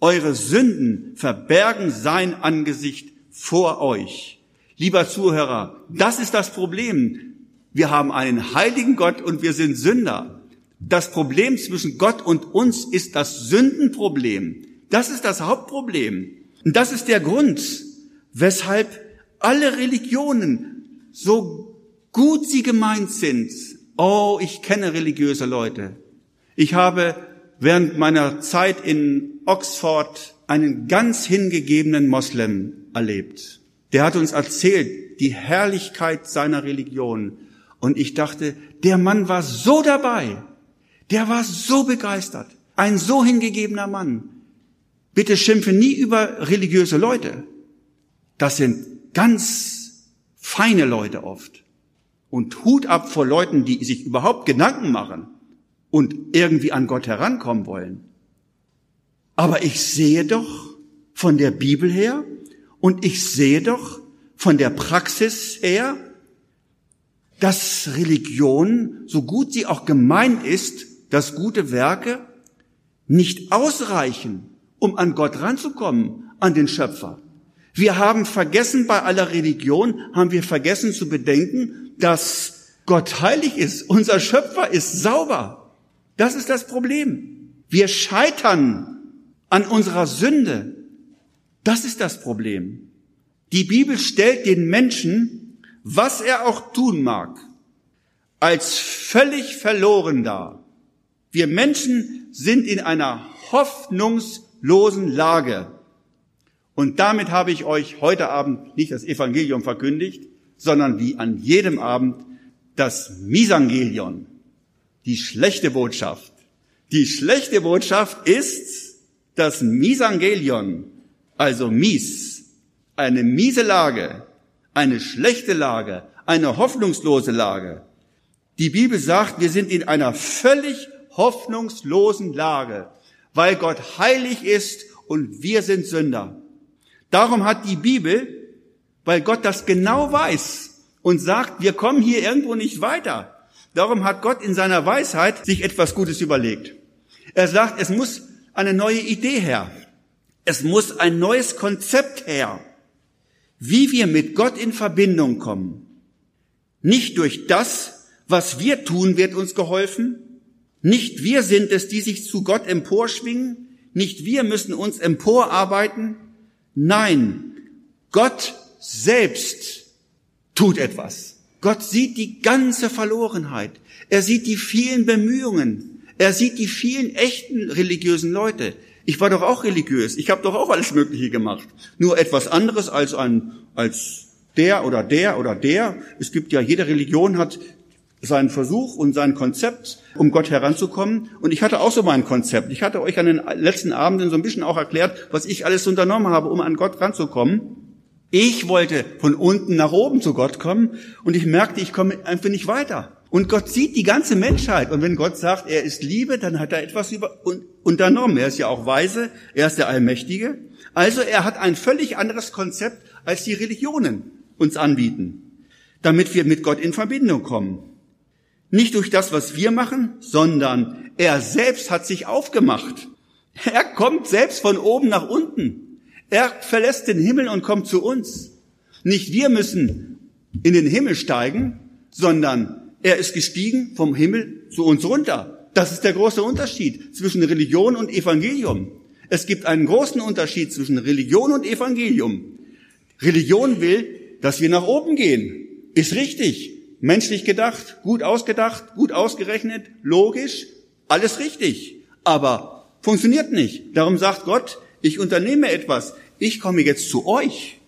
Eure Sünden verbergen sein Angesicht vor euch. Lieber Zuhörer, das ist das Problem. Wir haben einen heiligen Gott und wir sind Sünder. Das Problem zwischen Gott und uns ist das Sündenproblem. Das ist das Hauptproblem. Und das ist der Grund, weshalb alle Religionen, so gut sie gemeint sind, oh, ich kenne religiöse Leute. Ich habe während meiner Zeit in Oxford einen ganz hingegebenen Moslem erlebt. Der hat uns erzählt, die Herrlichkeit seiner Religion. Und ich dachte, der Mann war so dabei. Der war so begeistert. Ein so hingegebener Mann. Bitte schimpfe nie über religiöse Leute. Das sind ganz feine Leute oft. Und Hut ab vor Leuten, die sich überhaupt Gedanken machen und irgendwie an Gott herankommen wollen. Aber ich sehe doch von der Bibel her und ich sehe doch von der Praxis her, dass Religion, so gut sie auch gemeint ist, dass gute Werke nicht ausreichen, um an Gott ranzukommen, an den Schöpfer. Wir haben vergessen, bei aller Religion haben wir vergessen zu bedenken, dass Gott heilig ist. Unser Schöpfer ist sauber. Das ist das Problem. Wir scheitern an unserer Sünde. Das ist das Problem. Die Bibel stellt den Menschen, was er auch tun mag, als völlig verloren dar. Wir Menschen sind in einer hoffnungslosen Lage. Und damit habe ich euch heute Abend nicht das Evangelium verkündigt, sondern wie an jedem Abend das Misangelion, die schlechte Botschaft. Die schlechte Botschaft ist das Misangelion, also mies, eine miese Lage, eine schlechte Lage, eine hoffnungslose Lage. Die Bibel sagt, wir sind in einer völlig hoffnungslosen Lage, weil Gott heilig ist und wir sind Sünder. Darum hat die Bibel, weil Gott das genau weiß und sagt, wir kommen hier irgendwo nicht weiter. Darum hat Gott in seiner Weisheit sich etwas Gutes überlegt. Er sagt, es muss eine neue Idee her. Es muss ein neues Konzept her, wie wir mit Gott in Verbindung kommen. Nicht durch das, was wir tun, wird uns geholfen. Nicht wir sind es, die sich zu Gott emporschwingen. Nicht wir müssen uns emporarbeiten. Nein, Gott selbst tut etwas. Gott sieht die ganze Verlorenheit. Er sieht die vielen Bemühungen. Er sieht die vielen echten religiösen Leute. Ich war doch auch religiös. Ich habe doch auch alles Mögliche gemacht. Nur etwas anderes als ein, als der oder der oder der. Es gibt ja, jede Religion hat seinen Versuch und sein Konzept, um Gott heranzukommen. Und ich hatte auch so mein Konzept. Ich hatte euch an den letzten Abenden so ein bisschen auch erklärt, was ich alles unternommen habe, um an Gott ranzukommen. Ich wollte von unten nach oben zu Gott kommen und ich merkte, ich komme einfach nicht weiter. Und Gott sieht die ganze Menschheit. Und wenn Gott sagt, er ist Liebe, dann hat er etwas über, unternommen. Er ist ja auch weise, er ist der Allmächtige. Also er hat ein völlig anderes Konzept, als die Religionen uns anbieten, damit wir mit Gott in Verbindung kommen. Nicht durch das, was wir machen, sondern er selbst hat sich aufgemacht. Er kommt selbst von oben nach unten. Er verlässt den Himmel und kommt zu uns. Nicht wir müssen in den Himmel steigen, sondern er ist gestiegen vom Himmel zu uns runter. Das ist der große Unterschied zwischen Religion und Evangelium. Es gibt einen großen Unterschied zwischen Religion und Evangelium. Religion will, dass wir nach oben gehen. Ist richtig. Menschlich gedacht, gut ausgedacht, gut ausgerechnet, logisch, alles richtig. Aber funktioniert nicht. Darum sagt Gott, ich unternehme etwas. Ich komme jetzt zu euch.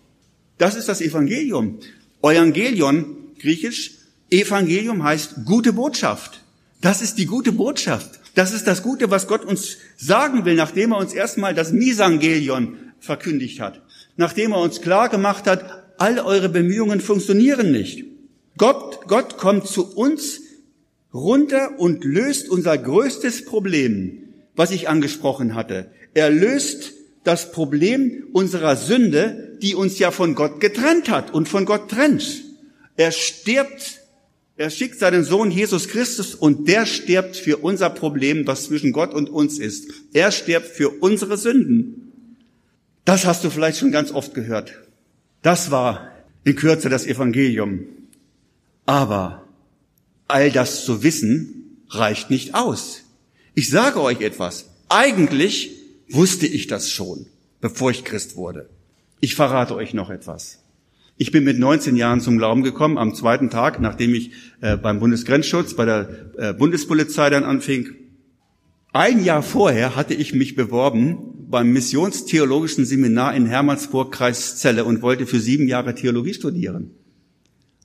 Das ist das Evangelium. Evangelion, griechisch, Evangelium heißt gute Botschaft. Das ist die gute Botschaft. Das ist das Gute, was Gott uns sagen will, nachdem er uns erstmal das Misangelion verkündigt hat. Nachdem er uns klar gemacht hat, all eure Bemühungen funktionieren nicht. Gott, Gott kommt zu uns runter und löst unser größtes Problem, was ich angesprochen hatte. Er löst das Problem unserer Sünde, die uns ja von Gott getrennt hat und von Gott trennt. Er stirbt, er schickt seinen Sohn Jesus Christus und der stirbt für unser Problem, was zwischen Gott und uns ist. Er stirbt für unsere Sünden. Das hast du vielleicht schon ganz oft gehört. Das war in Kürze das Evangelium. Aber all das zu wissen reicht nicht aus. Ich sage euch etwas. Eigentlich wusste ich das schon, bevor ich Christ wurde. Ich verrate euch noch etwas. Ich bin mit 19 Jahren zum Glauben gekommen, am zweiten Tag, nachdem ich äh, beim Bundesgrenzschutz, bei der äh, Bundespolizei dann anfing. Ein Jahr vorher hatte ich mich beworben beim Missionstheologischen Seminar in Hermannsburg, Kreis Celle und wollte für sieben Jahre Theologie studieren.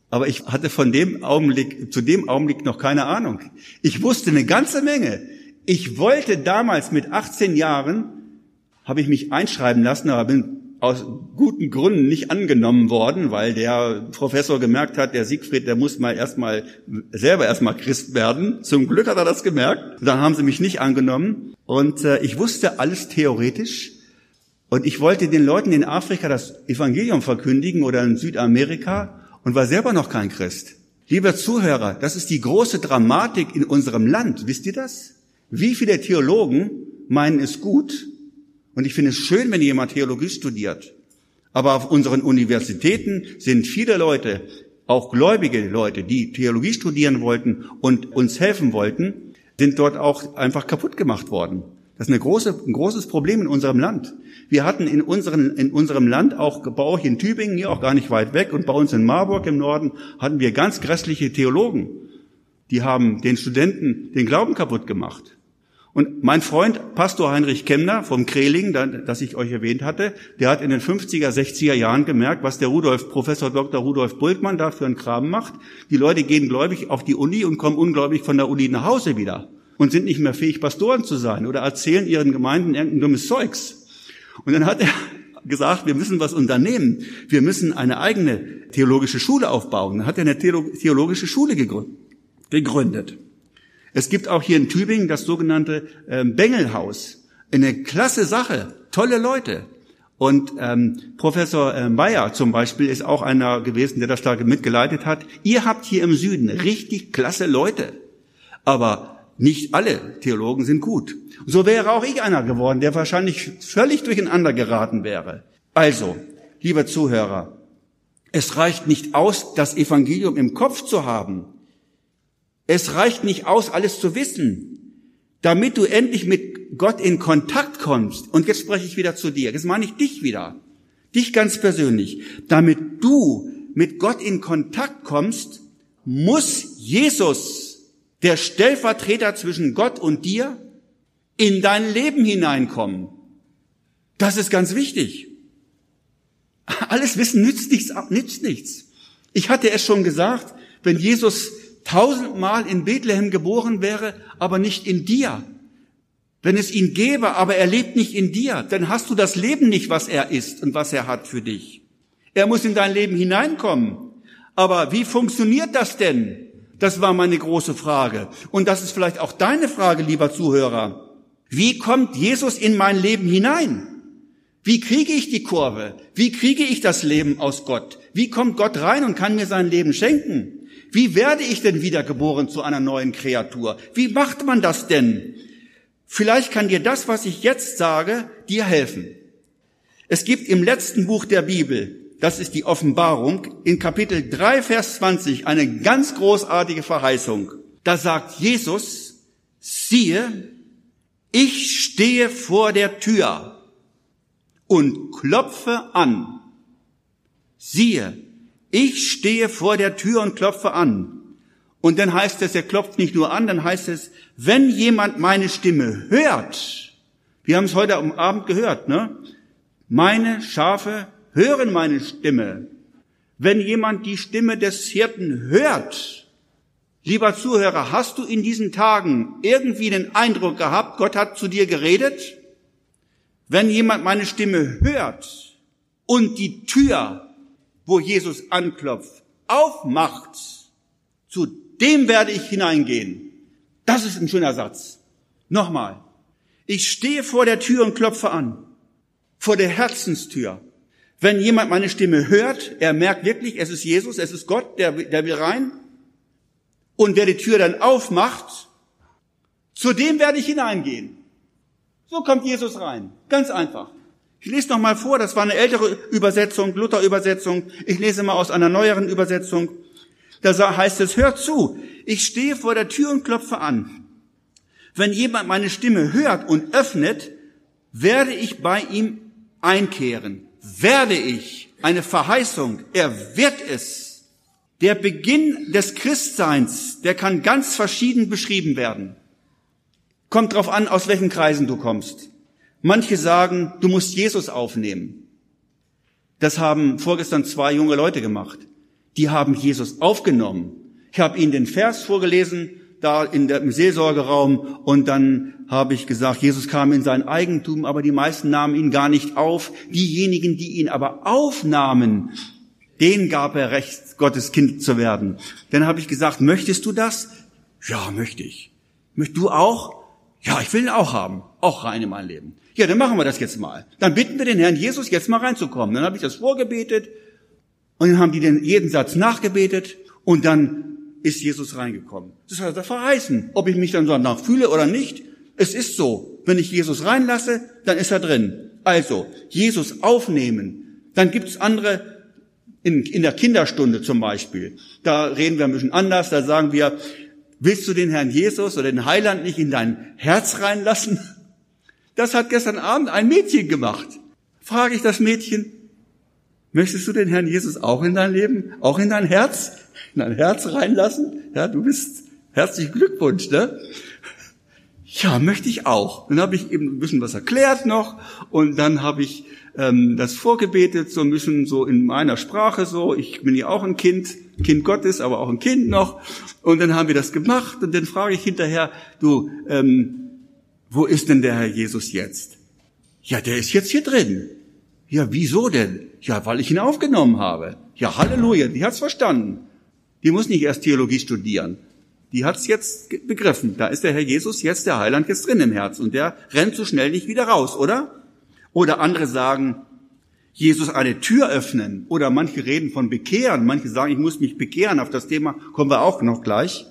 Aber ich hatte von dem Augenblick, zu dem Augenblick noch keine Ahnung. Ich wusste eine ganze Menge. Ich wollte damals mit 18 Jahren, habe ich mich einschreiben lassen, aber bin aus guten Gründen nicht angenommen worden, weil der Professor gemerkt hat, der Siegfried, der muss mal erstmal selber erstmal Christ werden. Zum Glück hat er das gemerkt. Dann haben sie mich nicht angenommen und äh, ich wusste alles theoretisch und ich wollte den Leuten in Afrika das Evangelium verkündigen oder in Südamerika und war selber noch kein Christ. Lieber Zuhörer, das ist die große Dramatik in unserem Land. Wisst ihr das? Wie viele Theologen meinen es gut? Und ich finde es schön, wenn jemand Theologie studiert. Aber auf unseren Universitäten sind viele Leute, auch gläubige Leute, die Theologie studieren wollten und uns helfen wollten, sind dort auch einfach kaputt gemacht worden. Das ist eine große, ein großes Problem in unserem Land. Wir hatten in, unseren, in unserem Land, auch bei euch in Tübingen, hier auch gar nicht weit weg, und bei uns in Marburg im Norden, hatten wir ganz grässliche Theologen. Die haben den Studenten den Glauben kaputt gemacht. Und mein Freund, Pastor Heinrich Kemner vom Kreling, das ich euch erwähnt hatte, der hat in den 50er, 60er Jahren gemerkt, was der Rudolf, Professor Dr. Rudolf Bultmann da für einen Kram macht. Die Leute gehen gläubig auf die Uni und kommen ungläubig von der Uni nach Hause wieder und sind nicht mehr fähig, Pastoren zu sein oder erzählen ihren Gemeinden irgendein dummes Zeugs. Und dann hat er gesagt, wir müssen was unternehmen. Wir müssen eine eigene theologische Schule aufbauen. Dann hat er eine theologische Schule gegründet. Es gibt auch hier in Tübingen das sogenannte ähm, Bengelhaus. Eine klasse Sache, tolle Leute. Und ähm, Professor äh, Bayer zum Beispiel ist auch einer gewesen, der das da mitgeleitet hat. Ihr habt hier im Süden richtig klasse Leute. Aber nicht alle Theologen sind gut. So wäre auch ich einer geworden, der wahrscheinlich völlig durcheinander geraten wäre. Also, lieber Zuhörer, es reicht nicht aus, das Evangelium im Kopf zu haben. Es reicht nicht aus, alles zu wissen, damit du endlich mit Gott in Kontakt kommst. Und jetzt spreche ich wieder zu dir. Jetzt meine ich dich wieder. Dich ganz persönlich. Damit du mit Gott in Kontakt kommst, muss Jesus, der Stellvertreter zwischen Gott und dir, in dein Leben hineinkommen. Das ist ganz wichtig. Alles Wissen nützt nichts, nützt nichts. Ich hatte es schon gesagt, wenn Jesus tausendmal in Bethlehem geboren wäre, aber nicht in dir. Wenn es ihn gäbe, aber er lebt nicht in dir, dann hast du das Leben nicht, was er ist und was er hat für dich. Er muss in dein Leben hineinkommen. Aber wie funktioniert das denn? Das war meine große Frage. Und das ist vielleicht auch deine Frage, lieber Zuhörer. Wie kommt Jesus in mein Leben hinein? Wie kriege ich die Kurve? Wie kriege ich das Leben aus Gott? Wie kommt Gott rein und kann mir sein Leben schenken? Wie werde ich denn wiedergeboren zu einer neuen Kreatur? Wie macht man das denn? Vielleicht kann dir das, was ich jetzt sage, dir helfen. Es gibt im letzten Buch der Bibel, das ist die Offenbarung, in Kapitel 3, Vers 20 eine ganz großartige Verheißung. Da sagt Jesus, siehe, ich stehe vor der Tür und klopfe an. Siehe, ich stehe vor der Tür und klopfe an. Und dann heißt es, er klopft nicht nur an, dann heißt es, wenn jemand meine Stimme hört, wir haben es heute am Abend gehört, ne? Meine Schafe hören meine Stimme. Wenn jemand die Stimme des Hirten hört, lieber Zuhörer, hast du in diesen Tagen irgendwie den Eindruck gehabt, Gott hat zu dir geredet? Wenn jemand meine Stimme hört und die Tür wo Jesus anklopft, aufmacht, zu dem werde ich hineingehen. Das ist ein schöner Satz. Nochmal. Ich stehe vor der Tür und klopfe an. vor der Herzenstür. Wenn jemand meine Stimme hört, er merkt wirklich, es ist Jesus, es ist Gott, der, der will rein. Und wer die Tür dann aufmacht, zu dem werde ich hineingehen. So kommt Jesus rein. Ganz einfach. Ich lese noch mal vor, das war eine ältere Übersetzung, Luther-Übersetzung. Ich lese mal aus einer neueren Übersetzung. Da heißt es, hört zu, ich stehe vor der Tür und klopfe an. Wenn jemand meine Stimme hört und öffnet, werde ich bei ihm einkehren. Werde ich. Eine Verheißung. Er wird es. Der Beginn des Christseins, der kann ganz verschieden beschrieben werden. Kommt drauf an, aus welchen Kreisen du kommst. Manche sagen, du musst Jesus aufnehmen. Das haben vorgestern zwei junge Leute gemacht. Die haben Jesus aufgenommen. Ich habe ihnen den Vers vorgelesen, da in der, im Seelsorgeraum, und dann habe ich gesagt, Jesus kam in sein Eigentum, aber die meisten nahmen ihn gar nicht auf. Diejenigen, die ihn aber aufnahmen, denen gab er Recht, Gottes Kind zu werden. Dann habe ich gesagt, möchtest du das? Ja, möchte ich. Möchtest du auch? Ja, ich will ihn auch haben. Auch rein in mein Leben. Ja, dann machen wir das jetzt mal. Dann bitten wir den Herrn Jesus, jetzt mal reinzukommen. Dann habe ich das vorgebetet und dann haben die den jeden Satz nachgebetet und dann ist Jesus reingekommen. Das hat er verheißen. Ob ich mich dann danach fühle oder nicht, es ist so. Wenn ich Jesus reinlasse, dann ist er drin. Also, Jesus aufnehmen. Dann gibt's andere, in, in der Kinderstunde zum Beispiel. Da reden wir ein bisschen anders. Da sagen wir, willst du den Herrn Jesus oder den Heiland nicht in dein Herz reinlassen? Das hat gestern Abend ein Mädchen gemacht. Frage ich das Mädchen, möchtest du den Herrn Jesus auch in dein Leben, auch in dein Herz, in dein Herz reinlassen? Ja, du bist herzlichen Glückwunsch, ne? Ja, möchte ich auch. Dann habe ich eben ein bisschen was erklärt noch und dann habe ich ähm, das vorgebetet, so ein bisschen so in meiner Sprache so. Ich bin ja auch ein Kind, Kind Gottes, aber auch ein Kind noch. Und dann haben wir das gemacht und dann frage ich hinterher, du, ähm, wo ist denn der Herr Jesus jetzt? Ja, der ist jetzt hier drin. Ja, wieso denn? Ja, weil ich ihn aufgenommen habe. Ja, Halleluja, die hat's verstanden. Die muss nicht erst Theologie studieren. Die hat's jetzt begriffen. Da ist der Herr Jesus jetzt, der Heiland, jetzt drin im Herz. Und der rennt so schnell nicht wieder raus, oder? Oder andere sagen, Jesus eine Tür öffnen. Oder manche reden von bekehren. Manche sagen, ich muss mich bekehren. Auf das Thema kommen wir auch noch gleich.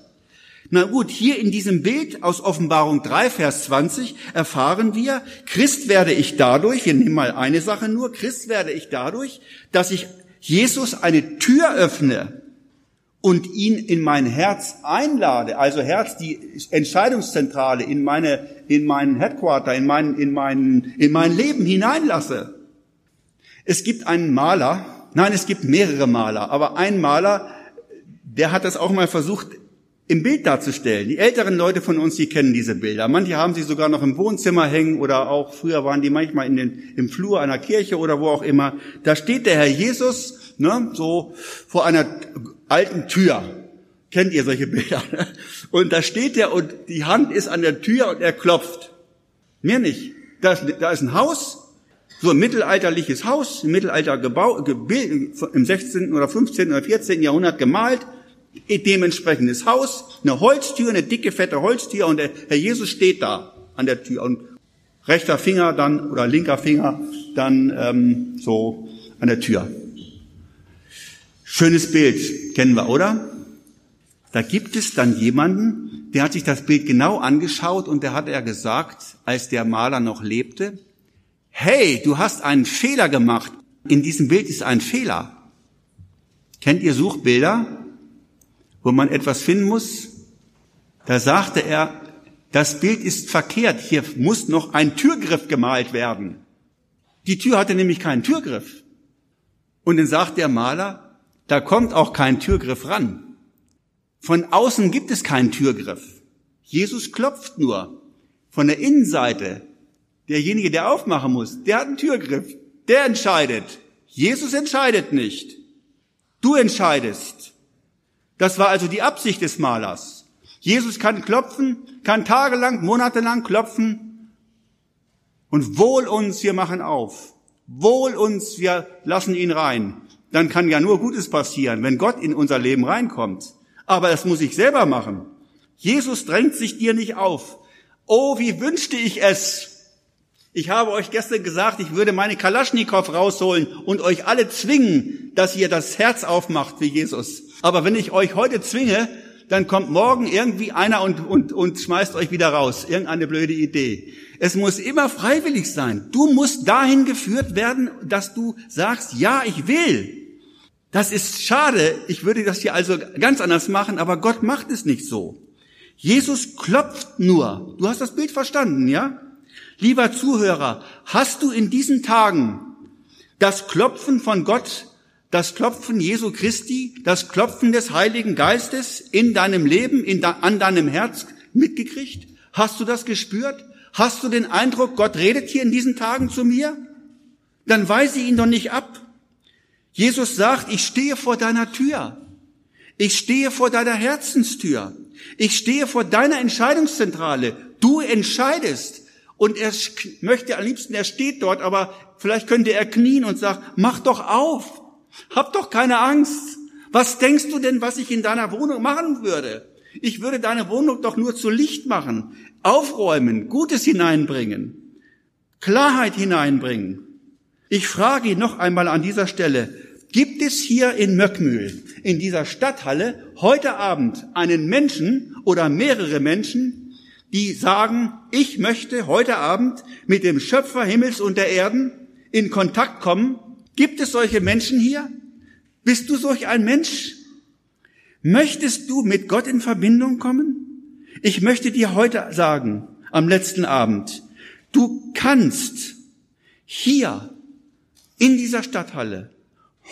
Na gut, hier in diesem Bild aus Offenbarung 3, Vers 20 erfahren wir, Christ werde ich dadurch, wir nehmen mal eine Sache nur, Christ werde ich dadurch, dass ich Jesus eine Tür öffne und ihn in mein Herz einlade, also Herz, die Entscheidungszentrale in meine, in meinen Headquarter, in mein, in mein, in mein Leben hineinlasse. Es gibt einen Maler, nein, es gibt mehrere Maler, aber ein Maler, der hat das auch mal versucht, im Bild darzustellen. Die älteren Leute von uns, die kennen diese Bilder. Manche haben sie sogar noch im Wohnzimmer hängen oder auch früher waren die manchmal in den, im Flur einer Kirche oder wo auch immer. Da steht der Herr Jesus, ne, so vor einer alten Tür. Kennt ihr solche Bilder? Ne? Und da steht er und die Hand ist an der Tür und er klopft. Mehr nicht. Da ist, da ist ein Haus, so ein mittelalterliches Haus, im Mittelalter Gebau, im 16. oder 15. oder 14. Jahrhundert gemalt dementsprechendes Haus, eine Holztür, eine dicke, fette Holztür und der Herr Jesus steht da an der Tür und rechter Finger dann oder linker Finger dann ähm, so an der Tür. Schönes Bild, kennen wir, oder? Da gibt es dann jemanden, der hat sich das Bild genau angeschaut und der hat er gesagt, als der Maler noch lebte, hey, du hast einen Fehler gemacht. In diesem Bild ist ein Fehler. Kennt ihr Suchbilder? wo man etwas finden muss, da sagte er, das Bild ist verkehrt, hier muss noch ein Türgriff gemalt werden. Die Tür hatte nämlich keinen Türgriff. Und dann sagt der Maler, da kommt auch kein Türgriff ran. Von außen gibt es keinen Türgriff. Jesus klopft nur. Von der Innenseite, derjenige, der aufmachen muss, der hat einen Türgriff. Der entscheidet. Jesus entscheidet nicht. Du entscheidest. Das war also die Absicht des Malers. Jesus kann klopfen, kann tagelang, monatelang klopfen und wohl uns, wir machen auf. Wohl uns, wir lassen ihn rein. Dann kann ja nur Gutes passieren, wenn Gott in unser Leben reinkommt. Aber das muss ich selber machen. Jesus drängt sich dir nicht auf. Oh, wie wünschte ich es, Ich habe euch gestern gesagt, ich würde meine Kalaschnikow rausholen und euch alle zwingen, dass ihr das Herz aufmacht wie Jesus. Aber wenn ich euch heute zwinge, dann kommt morgen irgendwie einer und, und, und schmeißt euch wieder raus. Irgendeine blöde Idee. Es muss immer freiwillig sein. Du musst dahin geführt werden, dass du sagst, ja, ich will. Das ist schade. Ich würde das hier also ganz anders machen, aber Gott macht es nicht so. Jesus klopft nur. Du hast das Bild verstanden, ja? Lieber Zuhörer, hast du in diesen Tagen das Klopfen von Gott, das Klopfen Jesu Christi, das Klopfen des Heiligen Geistes in deinem Leben, in da, an deinem Herz mitgekriegt? Hast du das gespürt? Hast du den Eindruck, Gott redet hier in diesen Tagen zu mir? Dann weise ihn doch nicht ab. Jesus sagt, ich stehe vor deiner Tür. Ich stehe vor deiner Herzenstür. Ich stehe vor deiner Entscheidungszentrale. Du entscheidest. Und er möchte am liebsten, er steht dort, aber vielleicht könnte er knien und sagen, mach doch auf. Hab doch keine Angst. Was denkst du denn, was ich in deiner Wohnung machen würde? Ich würde deine Wohnung doch nur zu Licht machen, aufräumen, Gutes hineinbringen, Klarheit hineinbringen. Ich frage ihn noch einmal an dieser Stelle, gibt es hier in Möckmühl, in dieser Stadthalle, heute Abend einen Menschen oder mehrere Menschen, die sagen, ich möchte heute Abend mit dem Schöpfer Himmels und der Erden in Kontakt kommen? Gibt es solche Menschen hier? Bist du solch ein Mensch? Möchtest du mit Gott in Verbindung kommen? Ich möchte dir heute sagen, am letzten Abend, du kannst hier in dieser Stadthalle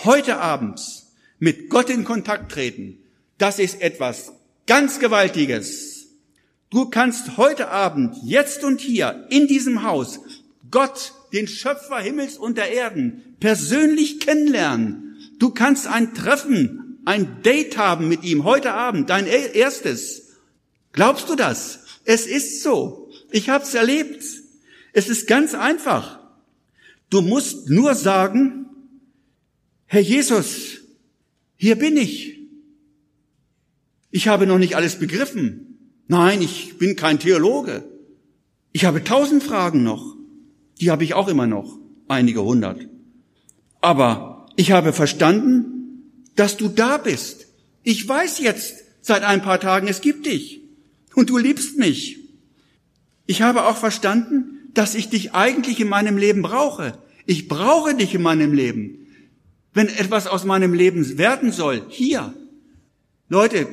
heute Abend mit Gott in Kontakt treten. Das ist etwas ganz Gewaltiges. Du kannst heute Abend, jetzt und hier, in diesem Haus, Gott, den Schöpfer Himmels und der Erden, persönlich kennenlernen. Du kannst ein Treffen ein Date haben mit ihm heute Abend, dein erstes. Glaubst du das? Es ist so. Ich habe es erlebt. Es ist ganz einfach. Du musst nur sagen, Herr Jesus, hier bin ich. Ich habe noch nicht alles begriffen. Nein, ich bin kein Theologe. Ich habe tausend Fragen noch. Die habe ich auch immer noch. Einige hundert. Aber ich habe verstanden, dass du da bist. Ich weiß jetzt seit ein paar Tagen, es gibt dich und du liebst mich. Ich habe auch verstanden, dass ich dich eigentlich in meinem Leben brauche. Ich brauche dich in meinem Leben. Wenn etwas aus meinem Leben werden soll, hier. Leute,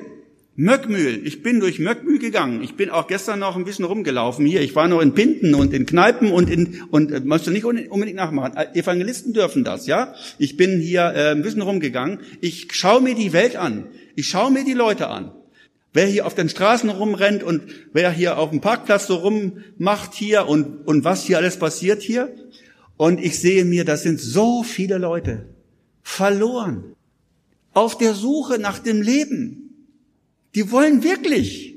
Möckmühl. Ich bin durch Möckmühl gegangen. Ich bin auch gestern noch ein bisschen rumgelaufen hier. Ich war noch in Pinten und in Kneipen und in, und äh, musst du nicht unbedingt nachmachen. Evangelisten dürfen das, ja? Ich bin hier äh, ein bisschen rumgegangen. Ich schaue mir die Welt an. Ich schaue mir die Leute an. Wer hier auf den Straßen rumrennt und wer hier auf dem Parkplatz so rummacht hier und, und was hier alles passiert hier. Und ich sehe mir, das sind so viele Leute verloren. Auf der Suche nach dem Leben die wollen wirklich.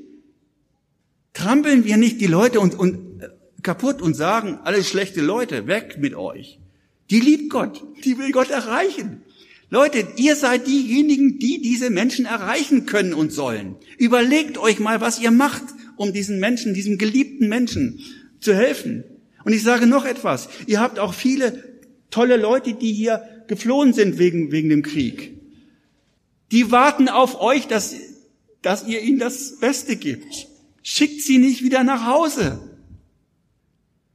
Trampeln wir nicht die Leute und, und äh, kaputt und sagen, alles schlechte Leute, weg mit euch. Die liebt Gott, die will Gott erreichen. Leute, ihr seid diejenigen, die diese Menschen erreichen können und sollen. Überlegt euch mal, was ihr macht, um diesen Menschen, diesem geliebten Menschen zu helfen. Und ich sage noch etwas. Ihr habt auch viele tolle Leute, die hier geflohen sind wegen, wegen dem Krieg. Die warten auf euch, dass dass ihr ihnen das Beste gibt. Schickt sie nicht wieder nach Hause.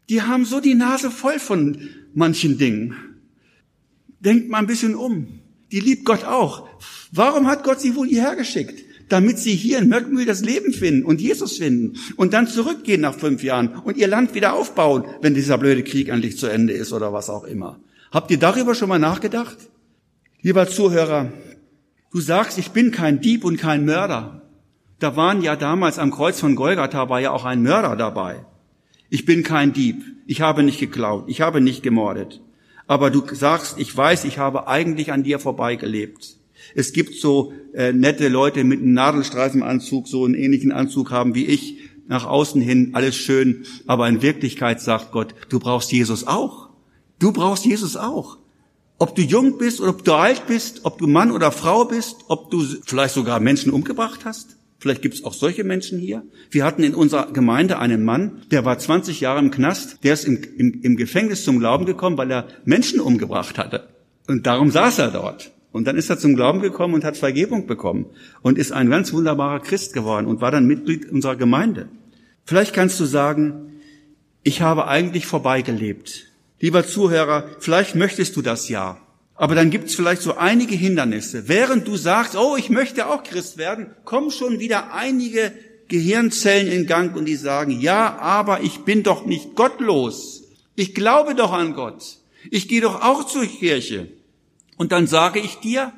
Die haben so die Nase voll von manchen Dingen. Denkt mal ein bisschen um. Die liebt Gott auch. Warum hat Gott sie wohl hierher geschickt? Damit sie hier in Möckmühl das Leben finden und Jesus finden und dann zurückgehen nach fünf Jahren und ihr Land wieder aufbauen, wenn dieser blöde Krieg endlich zu Ende ist oder was auch immer. Habt ihr darüber schon mal nachgedacht? Lieber Zuhörer, Du sagst, ich bin kein Dieb und kein Mörder. Da waren ja damals am Kreuz von Golgatha war ja auch ein Mörder dabei. Ich bin kein Dieb. Ich habe nicht geklaut. Ich habe nicht gemordet. Aber du sagst, ich weiß, ich habe eigentlich an dir vorbeigelebt. Es gibt so äh, nette Leute mit einem Nadelstreifenanzug, so einen ähnlichen Anzug haben wie ich, nach außen hin alles schön, aber in Wirklichkeit sagt Gott, du brauchst Jesus auch. Du brauchst Jesus auch. Ob du jung bist oder ob du alt bist, ob du Mann oder Frau bist, ob du vielleicht sogar Menschen umgebracht hast, Vielleicht gibt es auch solche Menschen hier. Wir hatten in unserer Gemeinde einen Mann, der war 20 Jahre im Knast, der ist im, im, im Gefängnis zum Glauben gekommen, weil er Menschen umgebracht hatte. Und darum saß er dort. Und dann ist er zum Glauben gekommen und hat Vergebung bekommen und ist ein ganz wunderbarer Christ geworden und war dann Mitglied unserer Gemeinde. Vielleicht kannst du sagen, ich habe eigentlich vorbeigelebt. Lieber Zuhörer, vielleicht möchtest du das ja. Aber dann gibt es vielleicht so einige Hindernisse. Während du sagst, oh, ich möchte auch Christ werden, kommen schon wieder einige Gehirnzellen in Gang und die sagen, ja, aber ich bin doch nicht gottlos. Ich glaube doch an Gott. Ich gehe doch auch zur Kirche. Und dann sage ich dir,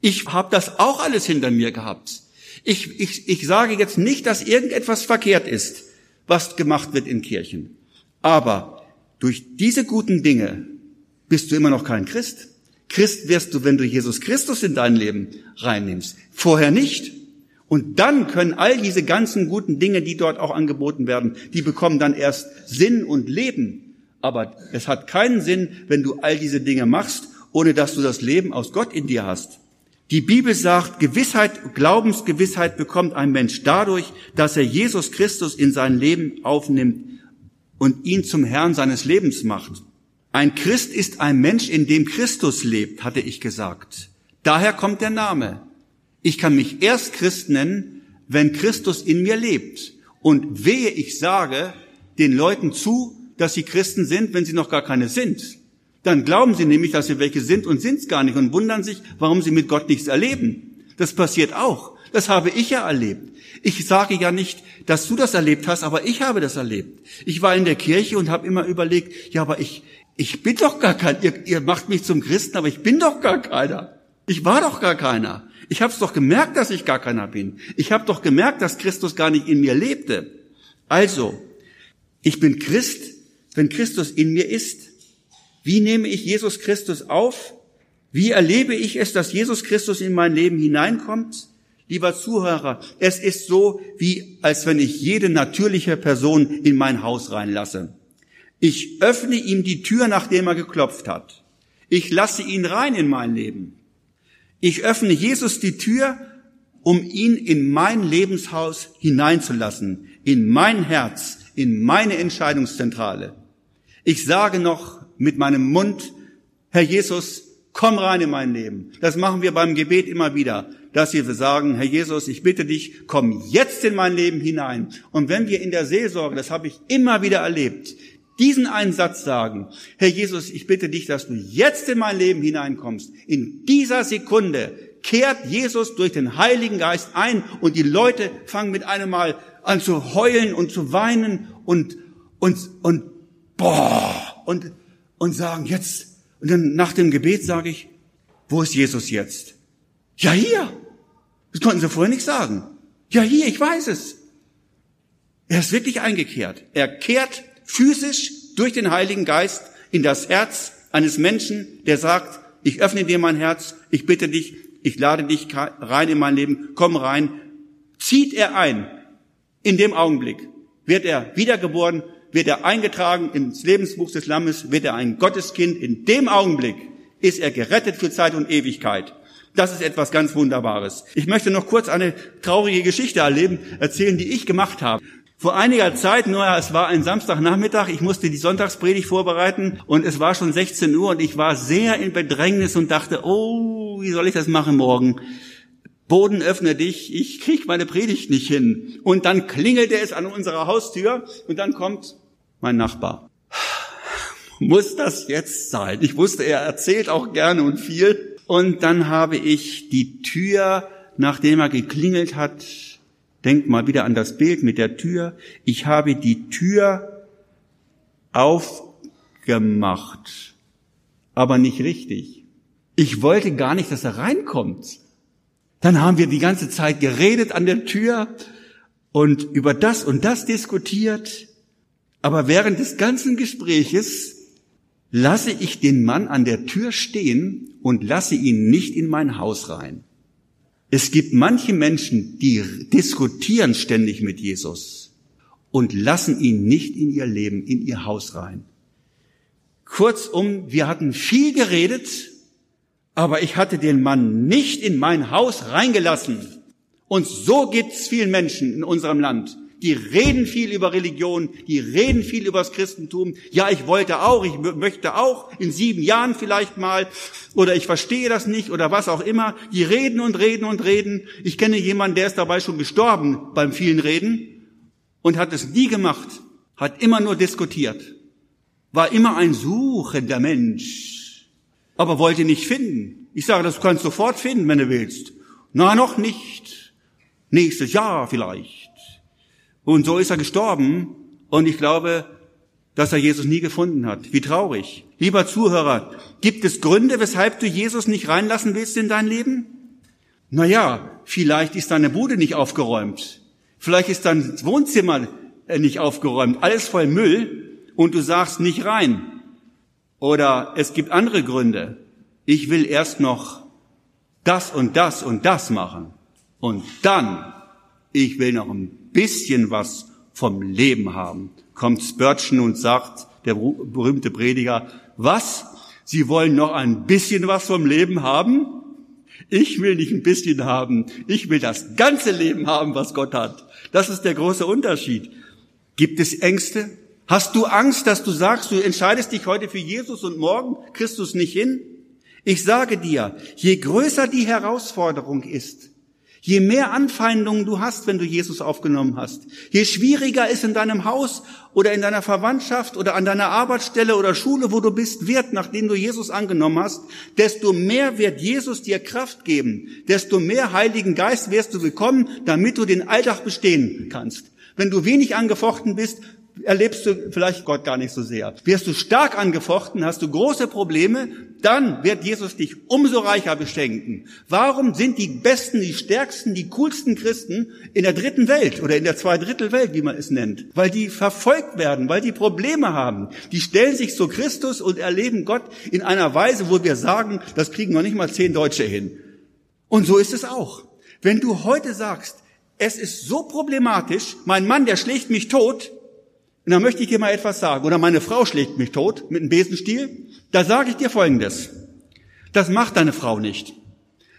ich habe das auch alles hinter mir gehabt. Ich, ich, ich sage jetzt nicht, dass irgendetwas verkehrt ist, was gemacht wird in Kirchen. Aber durch diese guten Dinge bist du immer noch kein Christ. Christ wirst du, wenn du Jesus Christus in dein Leben reinnimmst. Vorher nicht. Und dann können all diese ganzen guten Dinge, die dort auch angeboten werden, die bekommen dann erst Sinn und Leben. Aber es hat keinen Sinn, wenn du all diese Dinge machst, ohne dass du das Leben aus Gott in dir hast. Die Bibel sagt, Gewissheit, Glaubensgewissheit bekommt ein Mensch dadurch, dass er Jesus Christus in sein Leben aufnimmt und ihn zum Herrn seines Lebens macht. Ein Christ ist ein Mensch, in dem Christus lebt, hatte ich gesagt. Daher kommt der Name. Ich kann mich erst Christ nennen, wenn Christus in mir lebt. Und wehe, ich sage den Leuten zu, dass sie Christen sind, wenn sie noch gar keine sind. Dann glauben sie nämlich, dass sie welche sind und sind es gar nicht und wundern sich, warum sie mit Gott nichts erleben. Das passiert auch. Das habe ich ja erlebt. Ich sage ja nicht, dass du das erlebt hast, aber ich habe das erlebt. Ich war in der Kirche und habe immer überlegt, ja, aber ich, ich bin doch gar kein, ihr, ihr macht mich zum Christen, aber ich bin doch gar keiner. Ich war doch gar keiner. Ich habe es doch gemerkt, dass ich gar keiner bin. Ich habe doch gemerkt, dass Christus gar nicht in mir lebte. Also, ich bin Christ, wenn Christus in mir ist. Wie nehme ich Jesus Christus auf? Wie erlebe ich es, dass Jesus Christus in mein Leben hineinkommt? Lieber Zuhörer, es ist so, wie als wenn ich jede natürliche Person in mein Haus reinlasse. Ich öffne ihm die Tür, nachdem er geklopft hat. Ich lasse ihn rein in mein Leben. Ich öffne Jesus die Tür, um ihn in mein Lebenshaus hineinzulassen, in mein Herz, in meine Entscheidungszentrale. Ich sage noch mit meinem Mund, Herr Jesus, komm rein in mein Leben. Das machen wir beim Gebet immer wieder, dass wir sagen, Herr Jesus, ich bitte dich, komm jetzt in mein Leben hinein. Und wenn wir in der Seelsorge, das habe ich immer wieder erlebt, diesen einen Satz sagen, Herr Jesus, ich bitte dich, dass du jetzt in mein Leben hineinkommst. In dieser Sekunde kehrt Jesus durch den Heiligen Geist ein und die Leute fangen mit einem Mal an zu heulen und zu weinen und, und, und, boah, und, und sagen jetzt, und dann nach dem Gebet sage ich, wo ist Jesus jetzt? Ja, hier. Das konnten sie vorher nicht sagen. Ja, hier, ich weiß es. Er ist wirklich eingekehrt. Er kehrt physisch durch den Heiligen Geist in das Herz eines Menschen, der sagt, ich öffne dir mein Herz, ich bitte dich, ich lade dich rein in mein Leben, komm rein, zieht er ein. In dem Augenblick wird er wiedergeboren, wird er eingetragen ins Lebensbuch des Lammes, wird er ein Gotteskind. In dem Augenblick ist er gerettet für Zeit und Ewigkeit. Das ist etwas ganz Wunderbares. Ich möchte noch kurz eine traurige Geschichte erleben, erzählen, die ich gemacht habe. Vor einiger Zeit, nur es war ein Samstagnachmittag, ich musste die Sonntagspredigt vorbereiten und es war schon 16 Uhr und ich war sehr in Bedrängnis und dachte, oh, wie soll ich das machen morgen? Boden öffne dich, ich krieg meine Predigt nicht hin. Und dann klingelte es an unserer Haustür und dann kommt mein Nachbar. Muss das jetzt sein? Ich wusste, er erzählt auch gerne und viel. Und dann habe ich die Tür, nachdem er geklingelt hat, Denkt mal wieder an das Bild mit der Tür. Ich habe die Tür aufgemacht, aber nicht richtig. Ich wollte gar nicht, dass er reinkommt. Dann haben wir die ganze Zeit geredet an der Tür und über das und das diskutiert. Aber während des ganzen Gespräches lasse ich den Mann an der Tür stehen und lasse ihn nicht in mein Haus rein. Es gibt manche Menschen, die diskutieren ständig mit Jesus und lassen ihn nicht in ihr Leben, in ihr Haus rein. Kurzum, wir hatten viel geredet, aber ich hatte den Mann nicht in mein Haus reingelassen. Und so gibt's vielen Menschen in unserem Land. Die reden viel über Religion, die reden viel über das Christentum. Ja, ich wollte auch, ich möchte auch in sieben Jahren vielleicht mal, oder ich verstehe das nicht, oder was auch immer. Die reden und reden und reden. Ich kenne jemanden, der ist dabei schon gestorben beim vielen Reden und hat es nie gemacht, hat immer nur diskutiert, war immer ein suchender Mensch, aber wollte nicht finden. Ich sage, das kannst du sofort finden, wenn du willst. Na, noch nicht. Nächstes Jahr vielleicht. Und so ist er gestorben. Und ich glaube, dass er Jesus nie gefunden hat. Wie traurig. Lieber Zuhörer, gibt es Gründe, weshalb du Jesus nicht reinlassen willst in dein Leben? Naja, vielleicht ist deine Bude nicht aufgeräumt. Vielleicht ist dein Wohnzimmer äh, nicht aufgeräumt. Alles voll Müll und du sagst nicht rein. Oder es gibt andere Gründe. Ich will erst noch das und das und das machen. Und dann, ich will noch ein bisschen was vom Leben haben. Kommt Spurgeon und sagt, der berühmte Prediger, was? Sie wollen noch ein bisschen was vom Leben haben? Ich will nicht ein bisschen haben. Ich will das ganze Leben haben, was Gott hat. Das ist der große Unterschied. Gibt es Ängste? Hast du Angst, dass du sagst, du entscheidest dich heute für Jesus und morgen Christus nicht hin? Ich sage dir, je größer die Herausforderung ist, Je mehr Anfeindungen du hast, wenn du Jesus aufgenommen hast, je schwieriger ist in deinem Haus oder in deiner Verwandtschaft oder an deiner Arbeitsstelle oder Schule, wo du bist, wird, nachdem du Jesus angenommen hast, desto mehr wird Jesus dir Kraft geben, desto mehr Heiligen Geist wirst du bekommen, damit du den Alltag bestehen kannst. Wenn du wenig angefochten bist, erlebst du vielleicht Gott gar nicht so sehr. Wirst du stark angefochten, hast du große Probleme, dann wird Jesus dich umso reicher beschenken. Warum sind die besten, die stärksten, die coolsten Christen in der dritten Welt oder in der Zweidrittelwelt, wie man es nennt? Weil die verfolgt werden, weil die Probleme haben. Die stellen sich zu Christus und erleben Gott in einer Weise, wo wir sagen, das kriegen noch nicht mal zehn Deutsche hin. Und so ist es auch. Wenn du heute sagst, es ist so problematisch, mein Mann, der schlägt mich tot, und dann möchte ich dir mal etwas sagen. Oder meine Frau schlägt mich tot mit einem Besenstiel. Da sage ich dir Folgendes. Das macht deine Frau nicht.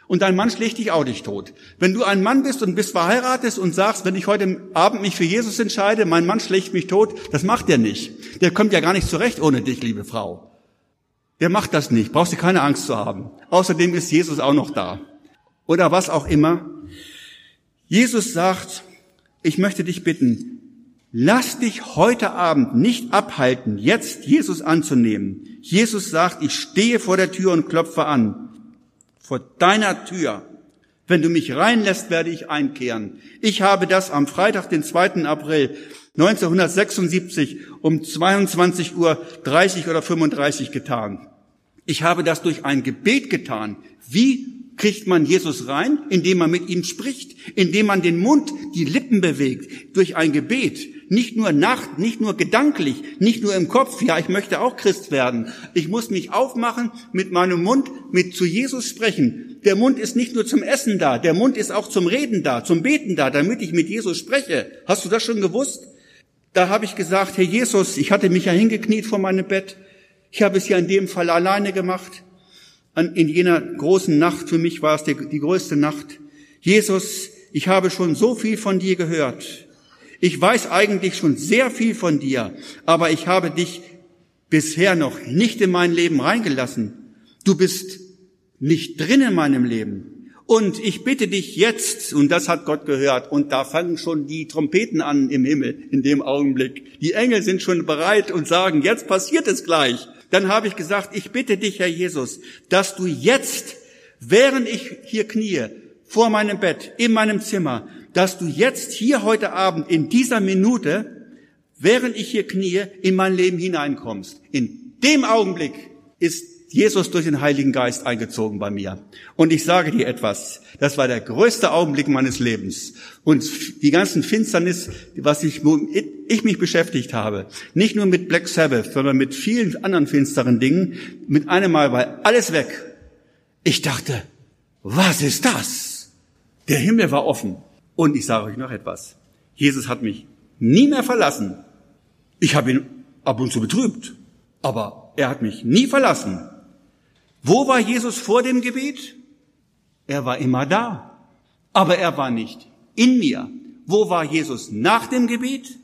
Und dein Mann schlägt dich auch nicht tot. Wenn du ein Mann bist und bist verheiratet und sagst, wenn ich heute Abend mich für Jesus entscheide, mein Mann schlägt mich tot, das macht er nicht. Der kommt ja gar nicht zurecht ohne dich, liebe Frau. Der macht das nicht. Brauchst du keine Angst zu haben. Außerdem ist Jesus auch noch da. Oder was auch immer. Jesus sagt, ich möchte dich bitten, Lass dich heute Abend nicht abhalten, jetzt Jesus anzunehmen. Jesus sagt, ich stehe vor der Tür und klopfe an. Vor deiner Tür. Wenn du mich reinlässt, werde ich einkehren. Ich habe das am Freitag, den 2. April 1976 um 22 Uhr 30 oder 35 getan. Ich habe das durch ein Gebet getan. Wie kriegt man Jesus rein? Indem man mit ihm spricht, indem man den Mund, die Lippen bewegt, durch ein Gebet. Nicht nur Nacht, nicht nur gedanklich, nicht nur im Kopf. Ja, ich möchte auch Christ werden. Ich muss mich aufmachen, mit meinem Mund mit zu Jesus sprechen. Der Mund ist nicht nur zum Essen da, der Mund ist auch zum Reden da, zum Beten da, damit ich mit Jesus spreche. Hast du das schon gewusst? Da habe ich gesagt, Herr Jesus, ich hatte mich ja hingekniet vor meinem Bett. Ich habe es ja in dem Fall alleine gemacht. In jener großen Nacht, für mich war es die, die größte Nacht. Jesus, ich habe schon so viel von dir gehört. Ich weiß eigentlich schon sehr viel von dir, aber ich habe dich bisher noch nicht in mein Leben reingelassen. Du bist nicht drin in meinem Leben. Und ich bitte dich jetzt, und das hat Gott gehört, und da fangen schon die Trompeten an im Himmel in dem Augenblick. Die Engel sind schon bereit und sagen, jetzt passiert es gleich. Dann habe ich gesagt, ich bitte dich, Herr Jesus, dass du jetzt, während ich hier kniee, vor meinem Bett, in meinem Zimmer, dass du jetzt hier heute Abend in dieser Minute, während ich hier kniee, in mein Leben hineinkommst. In dem Augenblick ist Jesus durch den Heiligen Geist eingezogen bei mir. Und ich sage dir etwas, das war der größte Augenblick meines Lebens. Und die ganzen Finsternis, was ich, ich mich beschäftigt habe, nicht nur mit Black Sabbath, sondern mit vielen anderen finsteren Dingen, mit einem Mal war alles weg. Ich dachte, was ist das? Der Himmel war offen. Und ich sage euch noch etwas. Jesus hat mich nie mehr verlassen. Ich habe ihn ab und zu betrübt, aber er hat mich nie verlassen. Wo war Jesus vor dem Gebet? Er war immer da. Aber er war nicht in mir. Wo war Jesus nach dem Gebet?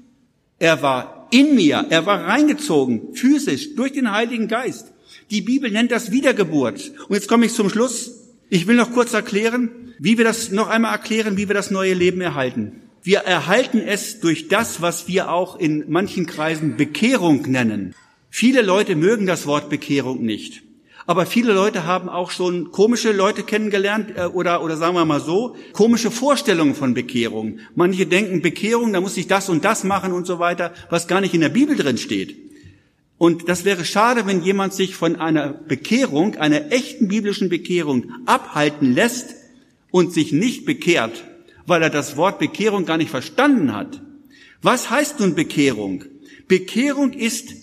Er war in mir. Er war reingezogen, physisch, durch den Heiligen Geist. Die Bibel nennt das Wiedergeburt. Und jetzt komme ich zum Schluss. Ich will noch kurz erklären, wie wir das, noch einmal erklären, wie wir das neue Leben erhalten. Wir erhalten es durch das, was wir auch in manchen Kreisen Bekehrung nennen. Viele Leute mögen das Wort Bekehrung nicht. Aber viele Leute haben auch schon komische Leute kennengelernt äh, oder, oder sagen wir mal so, komische Vorstellungen von Bekehrung. Manche denken, Bekehrung, da muss ich das und das machen und so weiter, was gar nicht in der Bibel drin steht. Und das wäre schade, wenn jemand sich von einer Bekehrung, einer echten biblischen Bekehrung abhalten lässt und sich nicht bekehrt, weil er das Wort Bekehrung gar nicht verstanden hat. Was heißt nun Bekehrung? Bekehrung ist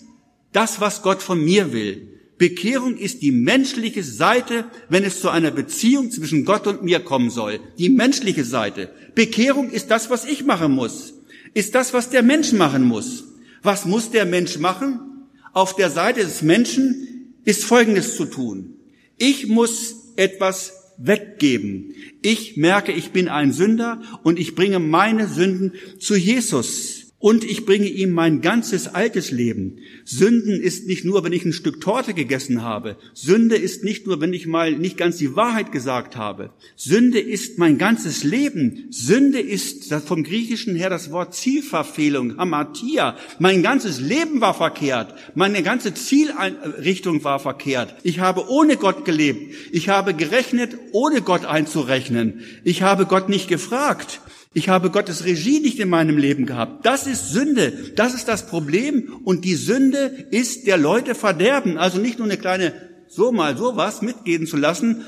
das, was Gott von mir will. Bekehrung ist die menschliche Seite, wenn es zu einer Beziehung zwischen Gott und mir kommen soll. Die menschliche Seite. Bekehrung ist das, was ich machen muss. Ist das, was der Mensch machen muss. Was muss der Mensch machen? Auf der Seite des Menschen ist Folgendes zu tun. Ich muss etwas weggeben. Ich merke, ich bin ein Sünder und ich bringe meine Sünden zu Jesus und ich bringe ihm mein ganzes altes Leben. Sünden ist nicht nur, wenn ich ein Stück Torte gegessen habe. Sünde ist nicht nur, wenn ich mal nicht ganz die Wahrheit gesagt habe. Sünde ist mein ganzes Leben. Sünde ist vom Griechischen her das Wort Zielverfehlung, Hamatia. Mein ganzes Leben war verkehrt. Meine ganze Zielrichtung war verkehrt. Ich habe ohne Gott gelebt. Ich habe gerechnet, ohne Gott einzurechnen. Ich habe Gott nicht gefragt. Ich habe Gottes Regie nicht in meinem Leben gehabt. Das ist Sünde. Das ist das Problem. Und die Sünde ist der Leute Verderben. Also nicht nur eine kleine, so mal sowas mitgehen zu lassen,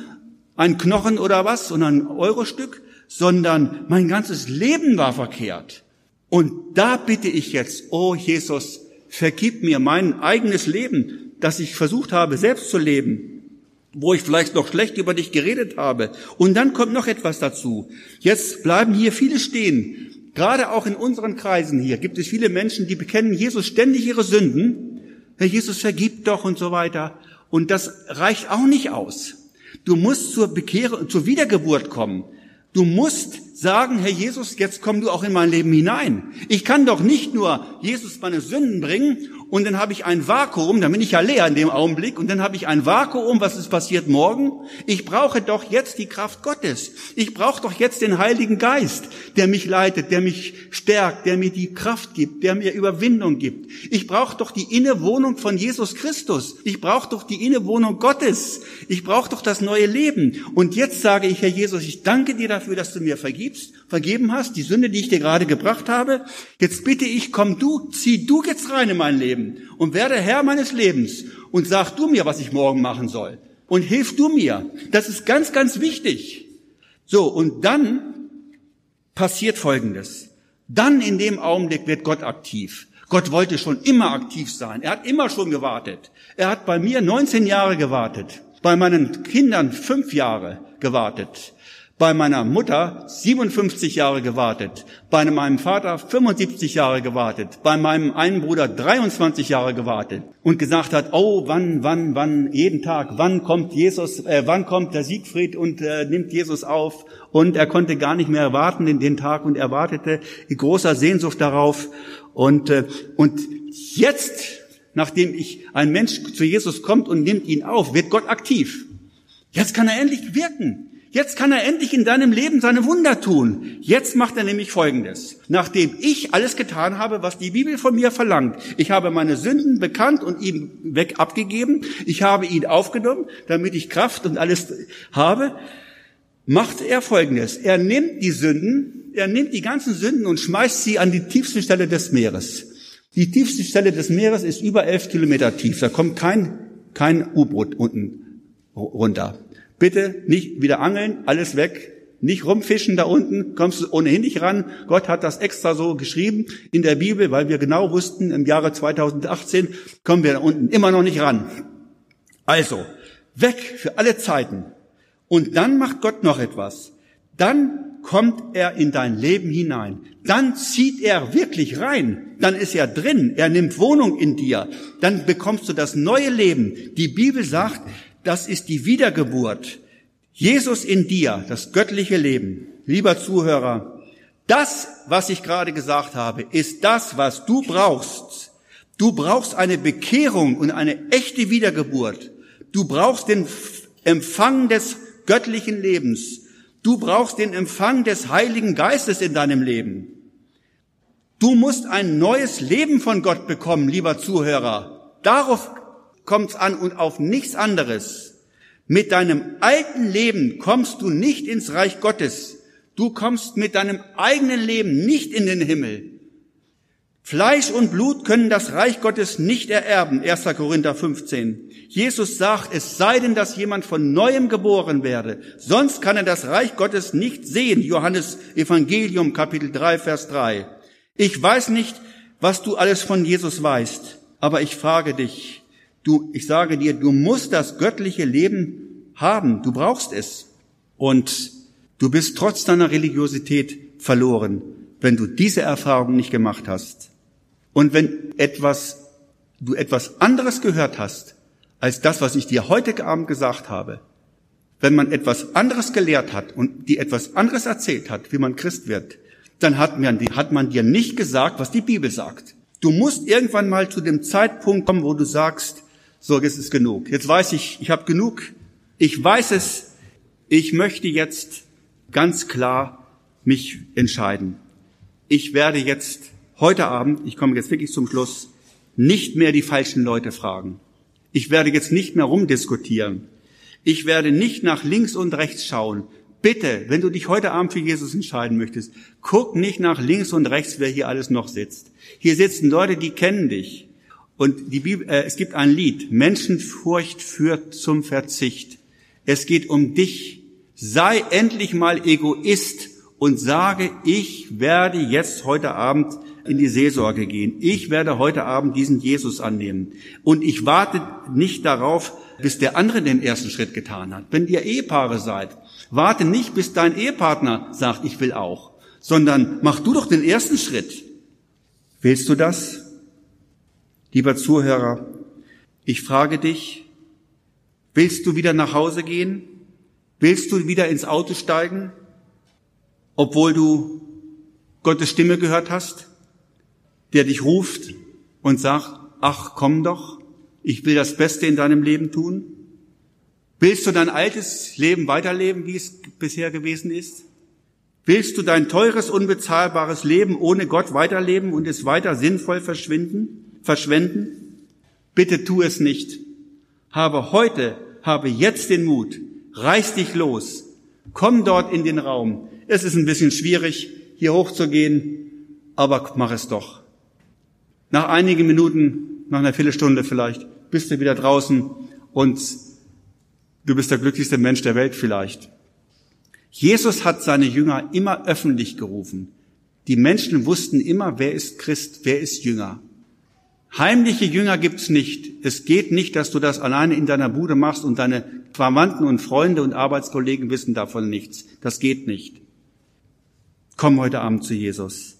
ein Knochen oder was, sondern ein Eurostück, sondern mein ganzes Leben war verkehrt. Und da bitte ich jetzt, oh Jesus, vergib mir mein eigenes Leben, das ich versucht habe, selbst zu leben wo ich vielleicht noch schlecht über dich geredet habe. Und dann kommt noch etwas dazu. Jetzt bleiben hier viele stehen. Gerade auch in unseren Kreisen hier gibt es viele Menschen, die bekennen Jesus ständig ihre Sünden. Herr Jesus, vergibt doch und so weiter. Und das reicht auch nicht aus. Du musst zur Bekehrung, zur Wiedergeburt kommen. Du musst sagen, Herr Jesus, jetzt komm du auch in mein Leben hinein. Ich kann doch nicht nur Jesus meine Sünden bringen und dann habe ich ein Vakuum, dann bin ich ja leer in dem Augenblick und dann habe ich ein Vakuum, was ist passiert morgen? Ich brauche doch jetzt die Kraft Gottes. Ich brauche doch jetzt den Heiligen Geist, der mich leitet, der mich stärkt, der mir die Kraft gibt, der mir Überwindung gibt. Ich brauche doch die Innewohnung von Jesus Christus. Ich brauche doch die Innewohnung Gottes. Ich brauche doch das neue Leben. Und jetzt sage ich, Herr Jesus, ich danke dir dafür, dass du mir vergibst, vergeben hast, die Sünde, die ich dir gerade gebracht habe. Jetzt bitte ich, komm du, zieh du jetzt rein in mein Leben. Leben und werde Herr meines Lebens und sag du mir, was ich morgen machen soll und hilf du mir. Das ist ganz, ganz wichtig. So, und dann passiert Folgendes. Dann in dem Augenblick wird Gott aktiv. Gott wollte schon immer aktiv sein. Er hat immer schon gewartet. Er hat bei mir 19 Jahre gewartet, bei meinen Kindern fünf Jahre gewartet. Bei meiner Mutter 57 Jahre gewartet, bei meinem Vater 75 Jahre gewartet, bei meinem einen Bruder 23 Jahre gewartet und gesagt hat, oh, wann, wann, wann, jeden Tag, wann kommt Jesus, äh, wann kommt der Siegfried und äh, nimmt Jesus auf? Und er konnte gar nicht mehr warten in den Tag und er wartete in großer Sehnsucht darauf. Und, äh, und jetzt, nachdem ich, ein Mensch zu Jesus kommt und nimmt ihn auf, wird Gott aktiv. Jetzt kann er endlich wirken. Jetzt kann er endlich in deinem Leben seine Wunder tun. Jetzt macht er nämlich Folgendes. Nachdem ich alles getan habe, was die Bibel von mir verlangt, ich habe meine Sünden bekannt und ihm weg abgegeben, ich habe ihn aufgenommen, damit ich Kraft und alles habe, macht er Folgendes. Er nimmt die Sünden, er nimmt die ganzen Sünden und schmeißt sie an die tiefste Stelle des Meeres. Die tiefste Stelle des Meeres ist über elf Kilometer tief. Da kommt kein, kein U-Boot unten runter. Bitte nicht wieder angeln, alles weg. Nicht rumfischen da unten, kommst du ohnehin nicht ran. Gott hat das extra so geschrieben in der Bibel, weil wir genau wussten, im Jahre 2018 kommen wir da unten immer noch nicht ran. Also, weg für alle Zeiten. Und dann macht Gott noch etwas. Dann kommt er in dein Leben hinein. Dann zieht er wirklich rein. Dann ist er drin. Er nimmt Wohnung in dir. Dann bekommst du das neue Leben. Die Bibel sagt, das ist die Wiedergeburt. Jesus in dir, das göttliche Leben. Lieber Zuhörer, das, was ich gerade gesagt habe, ist das, was du brauchst. Du brauchst eine Bekehrung und eine echte Wiedergeburt. Du brauchst den Empfang des göttlichen Lebens. Du brauchst den Empfang des Heiligen Geistes in deinem Leben. Du musst ein neues Leben von Gott bekommen, lieber Zuhörer. Darauf kommt es an und auf nichts anderes. Mit deinem alten Leben kommst du nicht ins Reich Gottes. Du kommst mit deinem eigenen Leben nicht in den Himmel. Fleisch und Blut können das Reich Gottes nicht ererben, 1. Korinther 15. Jesus sagt, es sei denn, dass jemand von neuem geboren werde, sonst kann er das Reich Gottes nicht sehen, Johannes Evangelium Kapitel 3, Vers 3. Ich weiß nicht, was du alles von Jesus weißt, aber ich frage dich, du, ich sage dir, du musst das göttliche Leben haben, du brauchst es. Und du bist trotz deiner Religiosität verloren, wenn du diese Erfahrung nicht gemacht hast. Und wenn etwas, du etwas anderes gehört hast, als das, was ich dir heute Abend gesagt habe, wenn man etwas anderes gelehrt hat und die etwas anderes erzählt hat, wie man Christ wird, dann hat man, hat man dir nicht gesagt, was die Bibel sagt. Du musst irgendwann mal zu dem Zeitpunkt kommen, wo du sagst, so, jetzt ist genug. Jetzt weiß ich, ich habe genug. Ich weiß es. Ich möchte jetzt ganz klar mich entscheiden. Ich werde jetzt heute Abend, ich komme jetzt wirklich zum Schluss, nicht mehr die falschen Leute fragen. Ich werde jetzt nicht mehr rumdiskutieren. Ich werde nicht nach links und rechts schauen. Bitte, wenn du dich heute Abend für Jesus entscheiden möchtest, guck nicht nach links und rechts, wer hier alles noch sitzt. Hier sitzen Leute, die kennen dich. Und die Bibel, äh, es gibt ein Lied, Menschenfurcht führt zum Verzicht. Es geht um dich. Sei endlich mal Egoist und sage, ich werde jetzt heute Abend in die Seelsorge gehen. Ich werde heute Abend diesen Jesus annehmen. Und ich warte nicht darauf, bis der andere den ersten Schritt getan hat. Wenn ihr Ehepaare seid, warte nicht, bis dein Ehepartner sagt, ich will auch, sondern mach du doch den ersten Schritt. Willst du das? Lieber Zuhörer, ich frage dich, willst du wieder nach Hause gehen? Willst du wieder ins Auto steigen, obwohl du Gottes Stimme gehört hast? der dich ruft und sagt, ach, komm doch, ich will das Beste in deinem Leben tun? Willst du dein altes Leben weiterleben, wie es bisher gewesen ist? Willst du dein teures, unbezahlbares Leben ohne Gott weiterleben und es weiter sinnvoll verschwinden, verschwenden? Bitte tu es nicht. Habe heute, habe jetzt den Mut. Reiß dich los. Komm dort in den Raum. Es ist ein bisschen schwierig, hier hochzugehen, aber mach es doch. Nach einigen Minuten, nach einer Viertelstunde vielleicht, bist du wieder draußen und du bist der glücklichste Mensch der Welt vielleicht. Jesus hat seine Jünger immer öffentlich gerufen. Die Menschen wussten immer, wer ist Christ, wer ist Jünger. Heimliche Jünger gibt's nicht. Es geht nicht, dass du das alleine in deiner Bude machst und deine Verwandten und Freunde und Arbeitskollegen wissen davon nichts. Das geht nicht. Komm heute Abend zu Jesus.